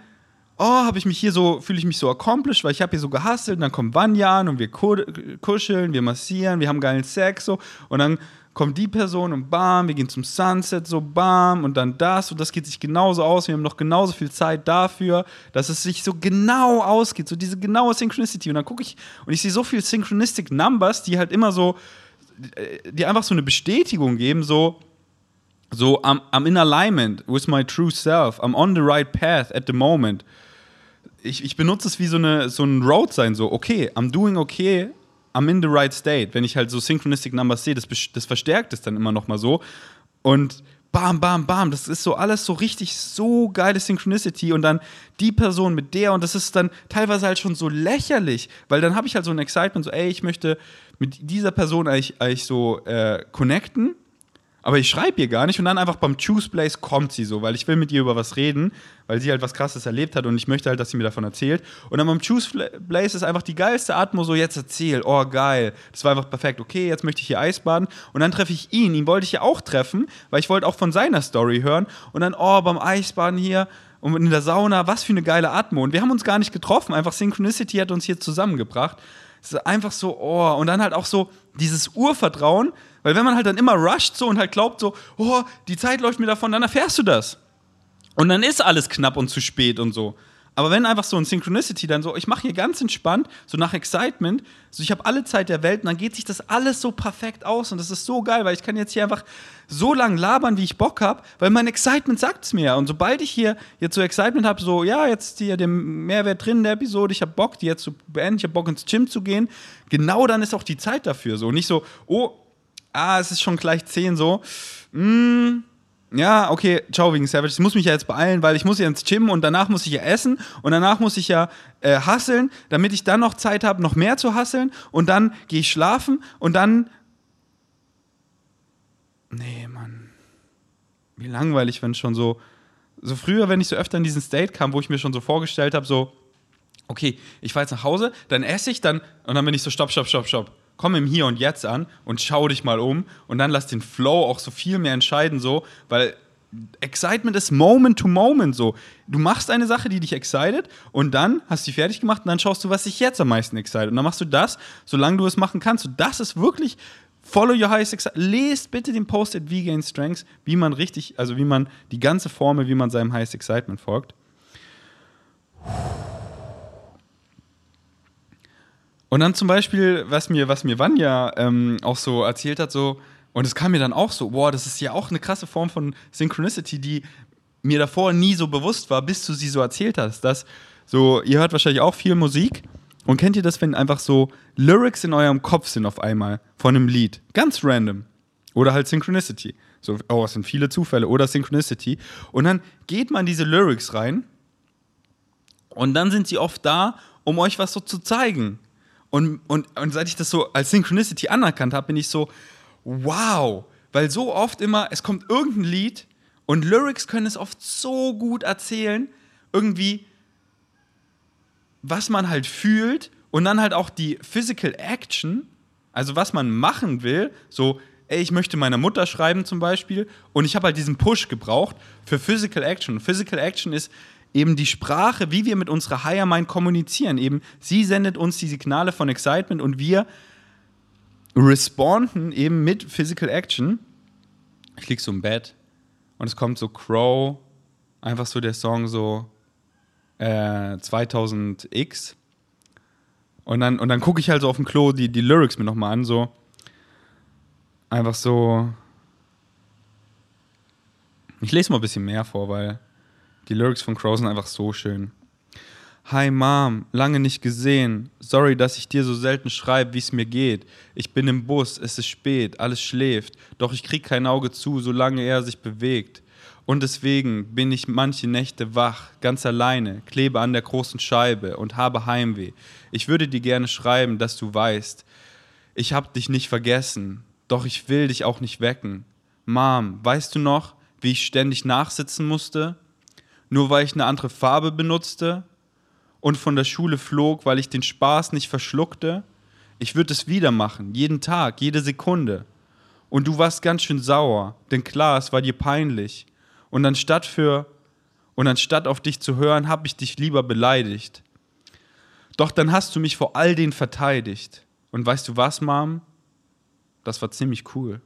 A: oh, habe ich mich hier so, fühle ich mich so accomplished, weil ich habe hier so gehustelt und dann kommt Vanjan und wir kuscheln, wir massieren, wir haben geilen Sex so. Und dann kommt die Person und bam, wir gehen zum Sunset, so bam, und dann das und das geht sich genauso aus. Wir haben noch genauso viel Zeit dafür, dass es sich so genau ausgeht, so diese genaue Synchronicity. Und dann gucke ich und ich sehe so viel Synchronistic Numbers, die halt immer so, äh, die einfach so eine Bestätigung geben, so, so, I'm, I'm in alignment with my true self, I'm on the right path at the moment. Ich, ich benutze es wie so, eine, so ein Road sein, so, okay, I'm doing okay, I'm in the right state. Wenn ich halt so Synchronistic Numbers sehe, das, das verstärkt es dann immer noch mal so. Und bam, bam, bam, das ist so alles so richtig so geile Synchronicity und dann die Person mit der und das ist dann teilweise halt schon so lächerlich, weil dann habe ich halt so ein Excitement, so ey, ich möchte mit dieser Person eigentlich, eigentlich so äh, connecten aber ich schreibe ihr gar nicht. Und dann einfach beim Choose Place kommt sie so, weil ich will mit ihr über was reden, weil sie halt was Krasses erlebt hat und ich möchte halt, dass sie mir davon erzählt. Und dann beim Choose Place ist einfach die geilste Atmo so, jetzt erzähl, oh geil, das war einfach perfekt, okay, jetzt möchte ich hier Eisbaden. Und dann treffe ich ihn, ihn wollte ich ja auch treffen, weil ich wollte auch von seiner Story hören. Und dann, oh, beim Eisbaden hier und in der Sauna, was für eine geile Atmung. Und wir haben uns gar nicht getroffen, einfach Synchronicity hat uns hier zusammengebracht. Es ist einfach so, oh, und dann halt auch so dieses Urvertrauen, weil wenn man halt dann immer rusht so und halt glaubt so, oh, die Zeit läuft mir davon, dann erfährst du das. Und dann ist alles knapp und zu spät und so. Aber wenn einfach so ein Synchronicity dann so, ich mache hier ganz entspannt, so nach Excitement, so ich habe alle Zeit der Welt und dann geht sich das alles so perfekt aus und das ist so geil, weil ich kann jetzt hier einfach so lang labern, wie ich Bock habe, weil mein Excitement sagt es mir. Und sobald ich hier jetzt so Excitement habe, so, ja, jetzt hier der Mehrwert drin in der Episode, ich habe Bock, die jetzt zu beenden, ich habe Bock ins Gym zu gehen, genau dann ist auch die Zeit dafür so. Nicht so, oh, ah, es ist schon gleich 10 so, mh, ja, okay, ciao wegen Savage. Ich muss mich ja jetzt beeilen, weil ich muss ja ins Gym und danach muss ich ja essen und danach muss ich ja äh, damit ich dann noch Zeit habe, noch mehr zu hasseln und dann gehe ich schlafen und dann. Nee, Mann. Wie langweilig, wenn schon so. So früher, wenn ich so öfter in diesen State kam, wo ich mir schon so vorgestellt habe, so, okay, ich fahre jetzt nach Hause, dann esse ich, dann, und dann bin ich so, stopp, stopp, stopp, stopp komm im Hier und Jetzt an und schau dich mal um und dann lass den Flow auch so viel mehr entscheiden, so, weil Excitement ist Moment to Moment so. Du machst eine Sache, die dich excited und dann hast du die fertig gemacht und dann schaust du, was dich jetzt am meisten excited. Und dann machst du das, solange du es machen kannst. Und das ist wirklich Follow your highest excitement. Lest bitte den Post at V-Gain Strengths, wie man richtig, also wie man die ganze Formel, wie man seinem highest excitement folgt. Und dann zum Beispiel, was mir, was mir Vanya ähm, auch so erzählt hat, so, und es kam mir dann auch so, boah, das ist ja auch eine krasse Form von Synchronicity, die mir davor nie so bewusst war, bis du sie so erzählt hast. Dass so, ihr hört wahrscheinlich auch viel Musik und kennt ihr das, wenn einfach so Lyrics in eurem Kopf sind auf einmal von einem Lied? Ganz random. Oder halt Synchronicity. So, oh, es sind viele Zufälle. Oder Synchronicity. Und dann geht man diese Lyrics rein und dann sind sie oft da, um euch was so zu zeigen. Und, und, und seit ich das so als Synchronicity anerkannt habe, bin ich so, wow. Weil so oft immer, es kommt irgendein Lied und Lyrics können es oft so gut erzählen, irgendwie, was man halt fühlt und dann halt auch die Physical Action, also was man machen will, so, ey, ich möchte meiner Mutter schreiben zum Beispiel und ich habe halt diesen Push gebraucht für Physical Action. Physical Action ist, eben die Sprache, wie wir mit unserer Higher Mind kommunizieren. Eben, sie sendet uns die Signale von Excitement und wir responden eben mit Physical Action. Ich lieg so im Bett und es kommt so Crow, einfach so der Song so äh, 2000X. Und dann, und dann gucke ich halt so auf dem Klo die, die Lyrics mir nochmal an, so einfach so. Ich lese mal ein bisschen mehr vor, weil die Lyrics von Crow sind einfach so schön. Hi Mom, lange nicht gesehen. Sorry, dass ich dir so selten schreibe, wie es mir geht. Ich bin im Bus, es ist spät, alles schläft. Doch ich krieg kein Auge zu, solange er sich bewegt. Und deswegen bin ich manche Nächte wach, ganz alleine, klebe an der großen Scheibe und habe Heimweh. Ich würde dir gerne schreiben, dass du weißt, ich hab dich nicht vergessen, doch ich will dich auch nicht wecken. Mom, weißt du noch, wie ich ständig nachsitzen musste? Nur weil ich eine andere Farbe benutzte und von der Schule flog, weil ich den Spaß nicht verschluckte. Ich würde es wieder machen, jeden Tag, jede Sekunde. Und du warst ganz schön sauer, denn klar, es war dir peinlich. Und anstatt für und anstatt auf dich zu hören, habe ich dich lieber beleidigt. Doch dann hast du mich vor all den verteidigt. Und weißt du was, Mom? Das war ziemlich cool.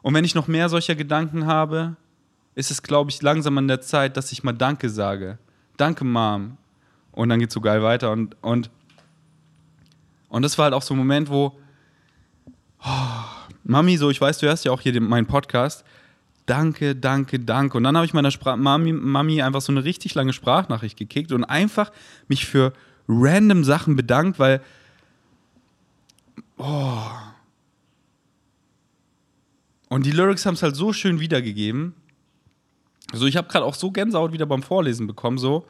A: Und wenn ich noch mehr solcher Gedanken habe, ist es, glaube ich, langsam an der Zeit, dass ich mal Danke sage. Danke, Mom. Und dann geht es so geil weiter. Und, und, und das war halt auch so ein Moment, wo oh, Mami, so, ich weiß, du hörst ja auch hier den, meinen Podcast. Danke, danke, danke. Und dann habe ich meiner Spra Mami, Mami einfach so eine richtig lange Sprachnachricht gekickt und einfach mich für random Sachen bedankt, weil. Oh. Und die Lyrics haben es halt so schön wiedergegeben. Also ich habe gerade auch so Gänsehaut wieder beim Vorlesen bekommen, so.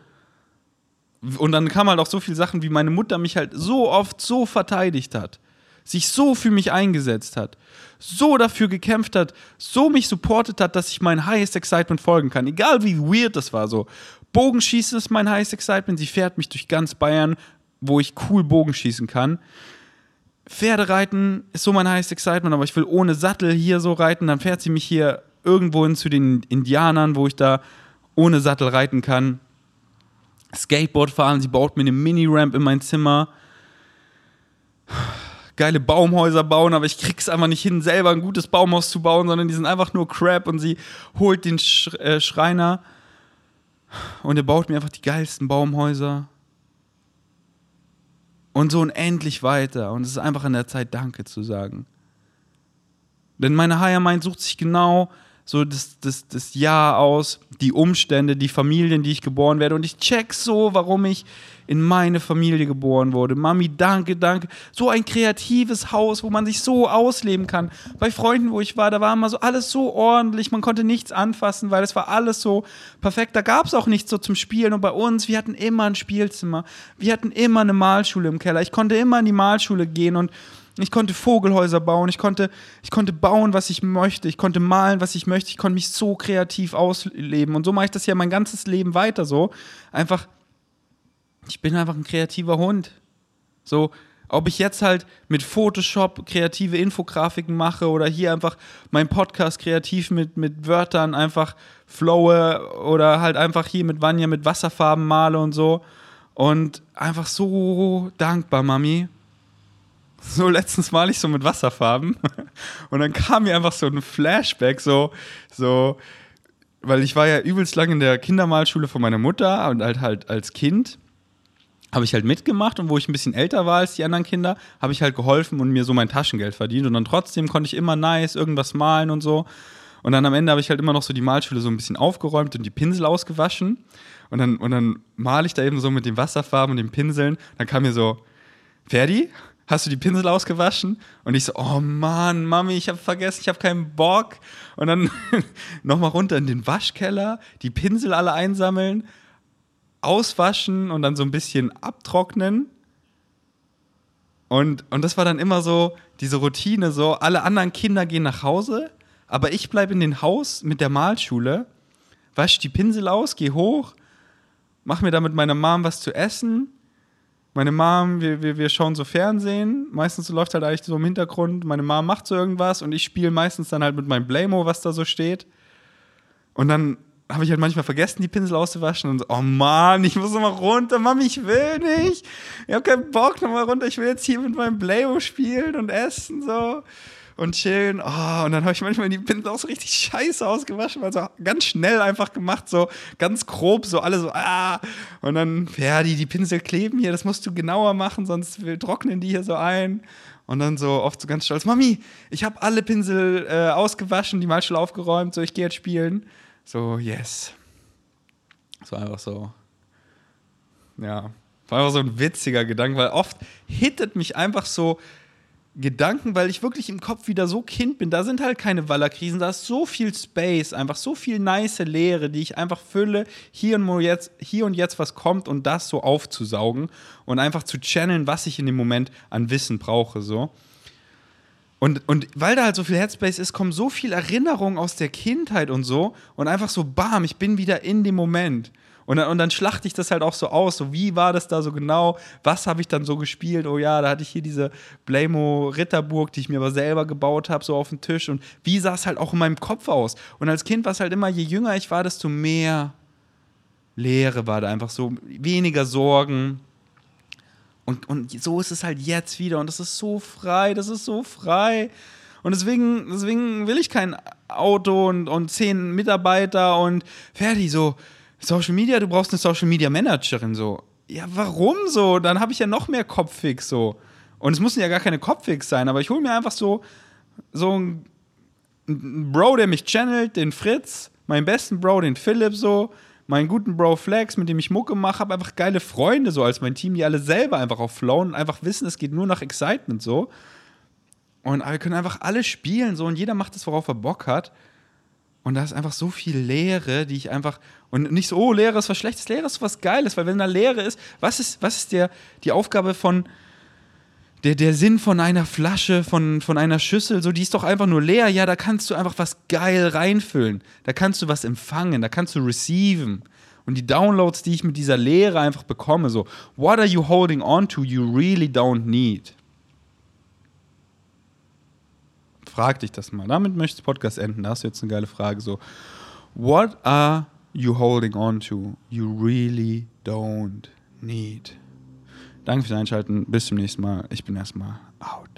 A: Und dann kam halt auch so viele Sachen, wie meine Mutter mich halt so oft so verteidigt hat, sich so für mich eingesetzt hat, so dafür gekämpft hat, so mich supportet hat, dass ich mein Highest Excitement folgen kann. Egal wie weird das war, so. Bogenschießen ist mein Highest Excitement. Sie fährt mich durch ganz Bayern, wo ich cool Bogenschießen kann. Pferdereiten ist so mein Highest Excitement, aber ich will ohne Sattel hier so reiten. Dann fährt sie mich hier irgendwohin zu den Indianern, wo ich da ohne Sattel reiten kann. Skateboard fahren, sie baut mir eine Mini-Ramp in mein Zimmer. Geile Baumhäuser bauen, aber ich krieg's einfach nicht hin, selber ein gutes Baumhaus zu bauen, sondern die sind einfach nur Crap und sie holt den Sch äh, Schreiner und er baut mir einfach die geilsten Baumhäuser. Und so unendlich weiter. Und es ist einfach an der Zeit, Danke zu sagen. Denn meine Higher Mind sucht sich genau so das, das, das Jahr aus, die Umstände, die Familien, die ich geboren werde. Und ich check so, warum ich in meine Familie geboren wurde. Mami, danke, danke. So ein kreatives Haus, wo man sich so ausleben kann. Bei Freunden, wo ich war, da war immer so alles so ordentlich, man konnte nichts anfassen, weil es war alles so perfekt. Da gab es auch nichts so zum Spielen. Und bei uns, wir hatten immer ein Spielzimmer. Wir hatten immer eine Malschule im Keller. Ich konnte immer in die Malschule gehen und ich konnte Vogelhäuser bauen, ich konnte, ich konnte bauen, was ich möchte, ich konnte malen, was ich möchte, ich konnte mich so kreativ ausleben. Und so mache ich das ja mein ganzes Leben weiter so. Einfach, ich bin einfach ein kreativer Hund. So, ob ich jetzt halt mit Photoshop kreative Infografiken mache oder hier einfach meinen Podcast kreativ mit, mit Wörtern einfach flowe oder halt einfach hier mit Vanya mit Wasserfarben male und so. Und einfach so dankbar, Mami, so letztens mal ich so mit Wasserfarben und dann kam mir einfach so ein Flashback, so, so, weil ich war ja übelst lang in der Kindermalschule von meiner Mutter und halt halt als Kind habe ich halt mitgemacht und wo ich ein bisschen älter war als die anderen Kinder, habe ich halt geholfen und mir so mein Taschengeld verdient und dann trotzdem konnte ich immer nice irgendwas malen und so. Und dann am Ende habe ich halt immer noch so die Malschule so ein bisschen aufgeräumt und die Pinsel ausgewaschen. Und dann, und dann male ich da eben so mit den Wasserfarben und den Pinseln. Dann kam mir so, Ferdi, hast du die Pinsel ausgewaschen? Und ich so, oh Mann, Mami, ich habe vergessen, ich habe keinen Bock. Und dann nochmal runter in den Waschkeller, die Pinsel alle einsammeln, auswaschen und dann so ein bisschen abtrocknen. Und, und das war dann immer so diese Routine, so alle anderen Kinder gehen nach Hause, aber ich bleibe in den Haus mit der Malschule, wasche die Pinsel aus, gehe hoch, mach mir da mit meiner Mom was zu essen, meine Mom, wir, wir, wir schauen so Fernsehen. Meistens läuft halt eigentlich so im Hintergrund. Meine Mom macht so irgendwas und ich spiele meistens dann halt mit meinem Blaymo, was da so steht. Und dann habe ich halt manchmal vergessen, die Pinsel auszuwaschen und so, oh Mann, ich muss nochmal runter, Mami, ich will nicht. Ich habe keinen Bock nochmal runter, ich will jetzt hier mit meinem Blaymo spielen und essen so und chillen. Oh, und dann habe ich manchmal die Pinsel auch so richtig scheiße ausgewaschen, weil ganz schnell einfach gemacht, so ganz grob, so alle so, ah. Und dann, ja, die, die Pinsel kleben hier, das musst du genauer machen, sonst trocknen die hier so ein. Und dann so oft so ganz stolz, Mami, ich habe alle Pinsel äh, ausgewaschen, die Malschule aufgeräumt, so ich gehe jetzt spielen. So, yes. So einfach so. Ja, war einfach so ein witziger Gedanke, weil oft hittet mich einfach so Gedanken, weil ich wirklich im Kopf wieder so Kind bin. Da sind halt keine Wallerkrisen, da ist so viel Space, einfach so viel nice Leere, die ich einfach fülle, hier und jetzt, hier und jetzt was kommt und das so aufzusaugen und einfach zu channeln, was ich in dem Moment an Wissen brauche, so. Und, und weil da halt so viel Headspace ist, kommen so viele Erinnerungen aus der Kindheit und so und einfach so, bam, ich bin wieder in dem Moment. Und dann, und dann schlachte ich das halt auch so aus. So, wie war das da so genau? Was habe ich dann so gespielt? Oh ja, da hatte ich hier diese Blaymo Ritterburg, die ich mir aber selber gebaut habe, so auf dem Tisch. Und wie sah es halt auch in meinem Kopf aus? Und als Kind war es halt immer, je jünger ich war, desto mehr Leere war da einfach so, weniger Sorgen. Und, und so ist es halt jetzt wieder. Und das ist so frei, das ist so frei. Und deswegen, deswegen will ich kein Auto und, und zehn Mitarbeiter und fertig so. Social Media, du brauchst eine Social Media Managerin so. Ja, warum so? Dann habe ich ja noch mehr Kopffix so. Und es müssen ja gar keine Kopffix sein, aber ich hole mir einfach so so einen Bro, der mich channelt, den Fritz, meinen besten Bro, den Philipp so, meinen guten Bro Flex, mit dem ich Mucke mache, habe einfach geile Freunde so als mein Team, die alle selber einfach auf flowen und einfach wissen, es geht nur nach Excitement so. Und wir können einfach alle spielen so und jeder macht das, worauf er Bock hat. Und da ist einfach so viel Leere, die ich einfach. Und nicht so, oh, Leere ist was Schlechtes, Leere ist was Geiles, weil wenn da Leere ist, was ist, was ist der, die Aufgabe von. Der, der Sinn von einer Flasche, von, von einer Schüssel, so, die ist doch einfach nur leer. Ja, da kannst du einfach was geil reinfüllen. Da kannst du was empfangen, da kannst du receiven. Und die Downloads, die ich mit dieser Leere einfach bekomme, so, what are you holding on to you really don't need? Frag dich das mal. Damit möchte ich Podcast enden. Da hast du jetzt eine geile Frage. So, what are you holding on to, you really don't need. Danke fürs Einschalten. Bis zum nächsten Mal. Ich bin erstmal out.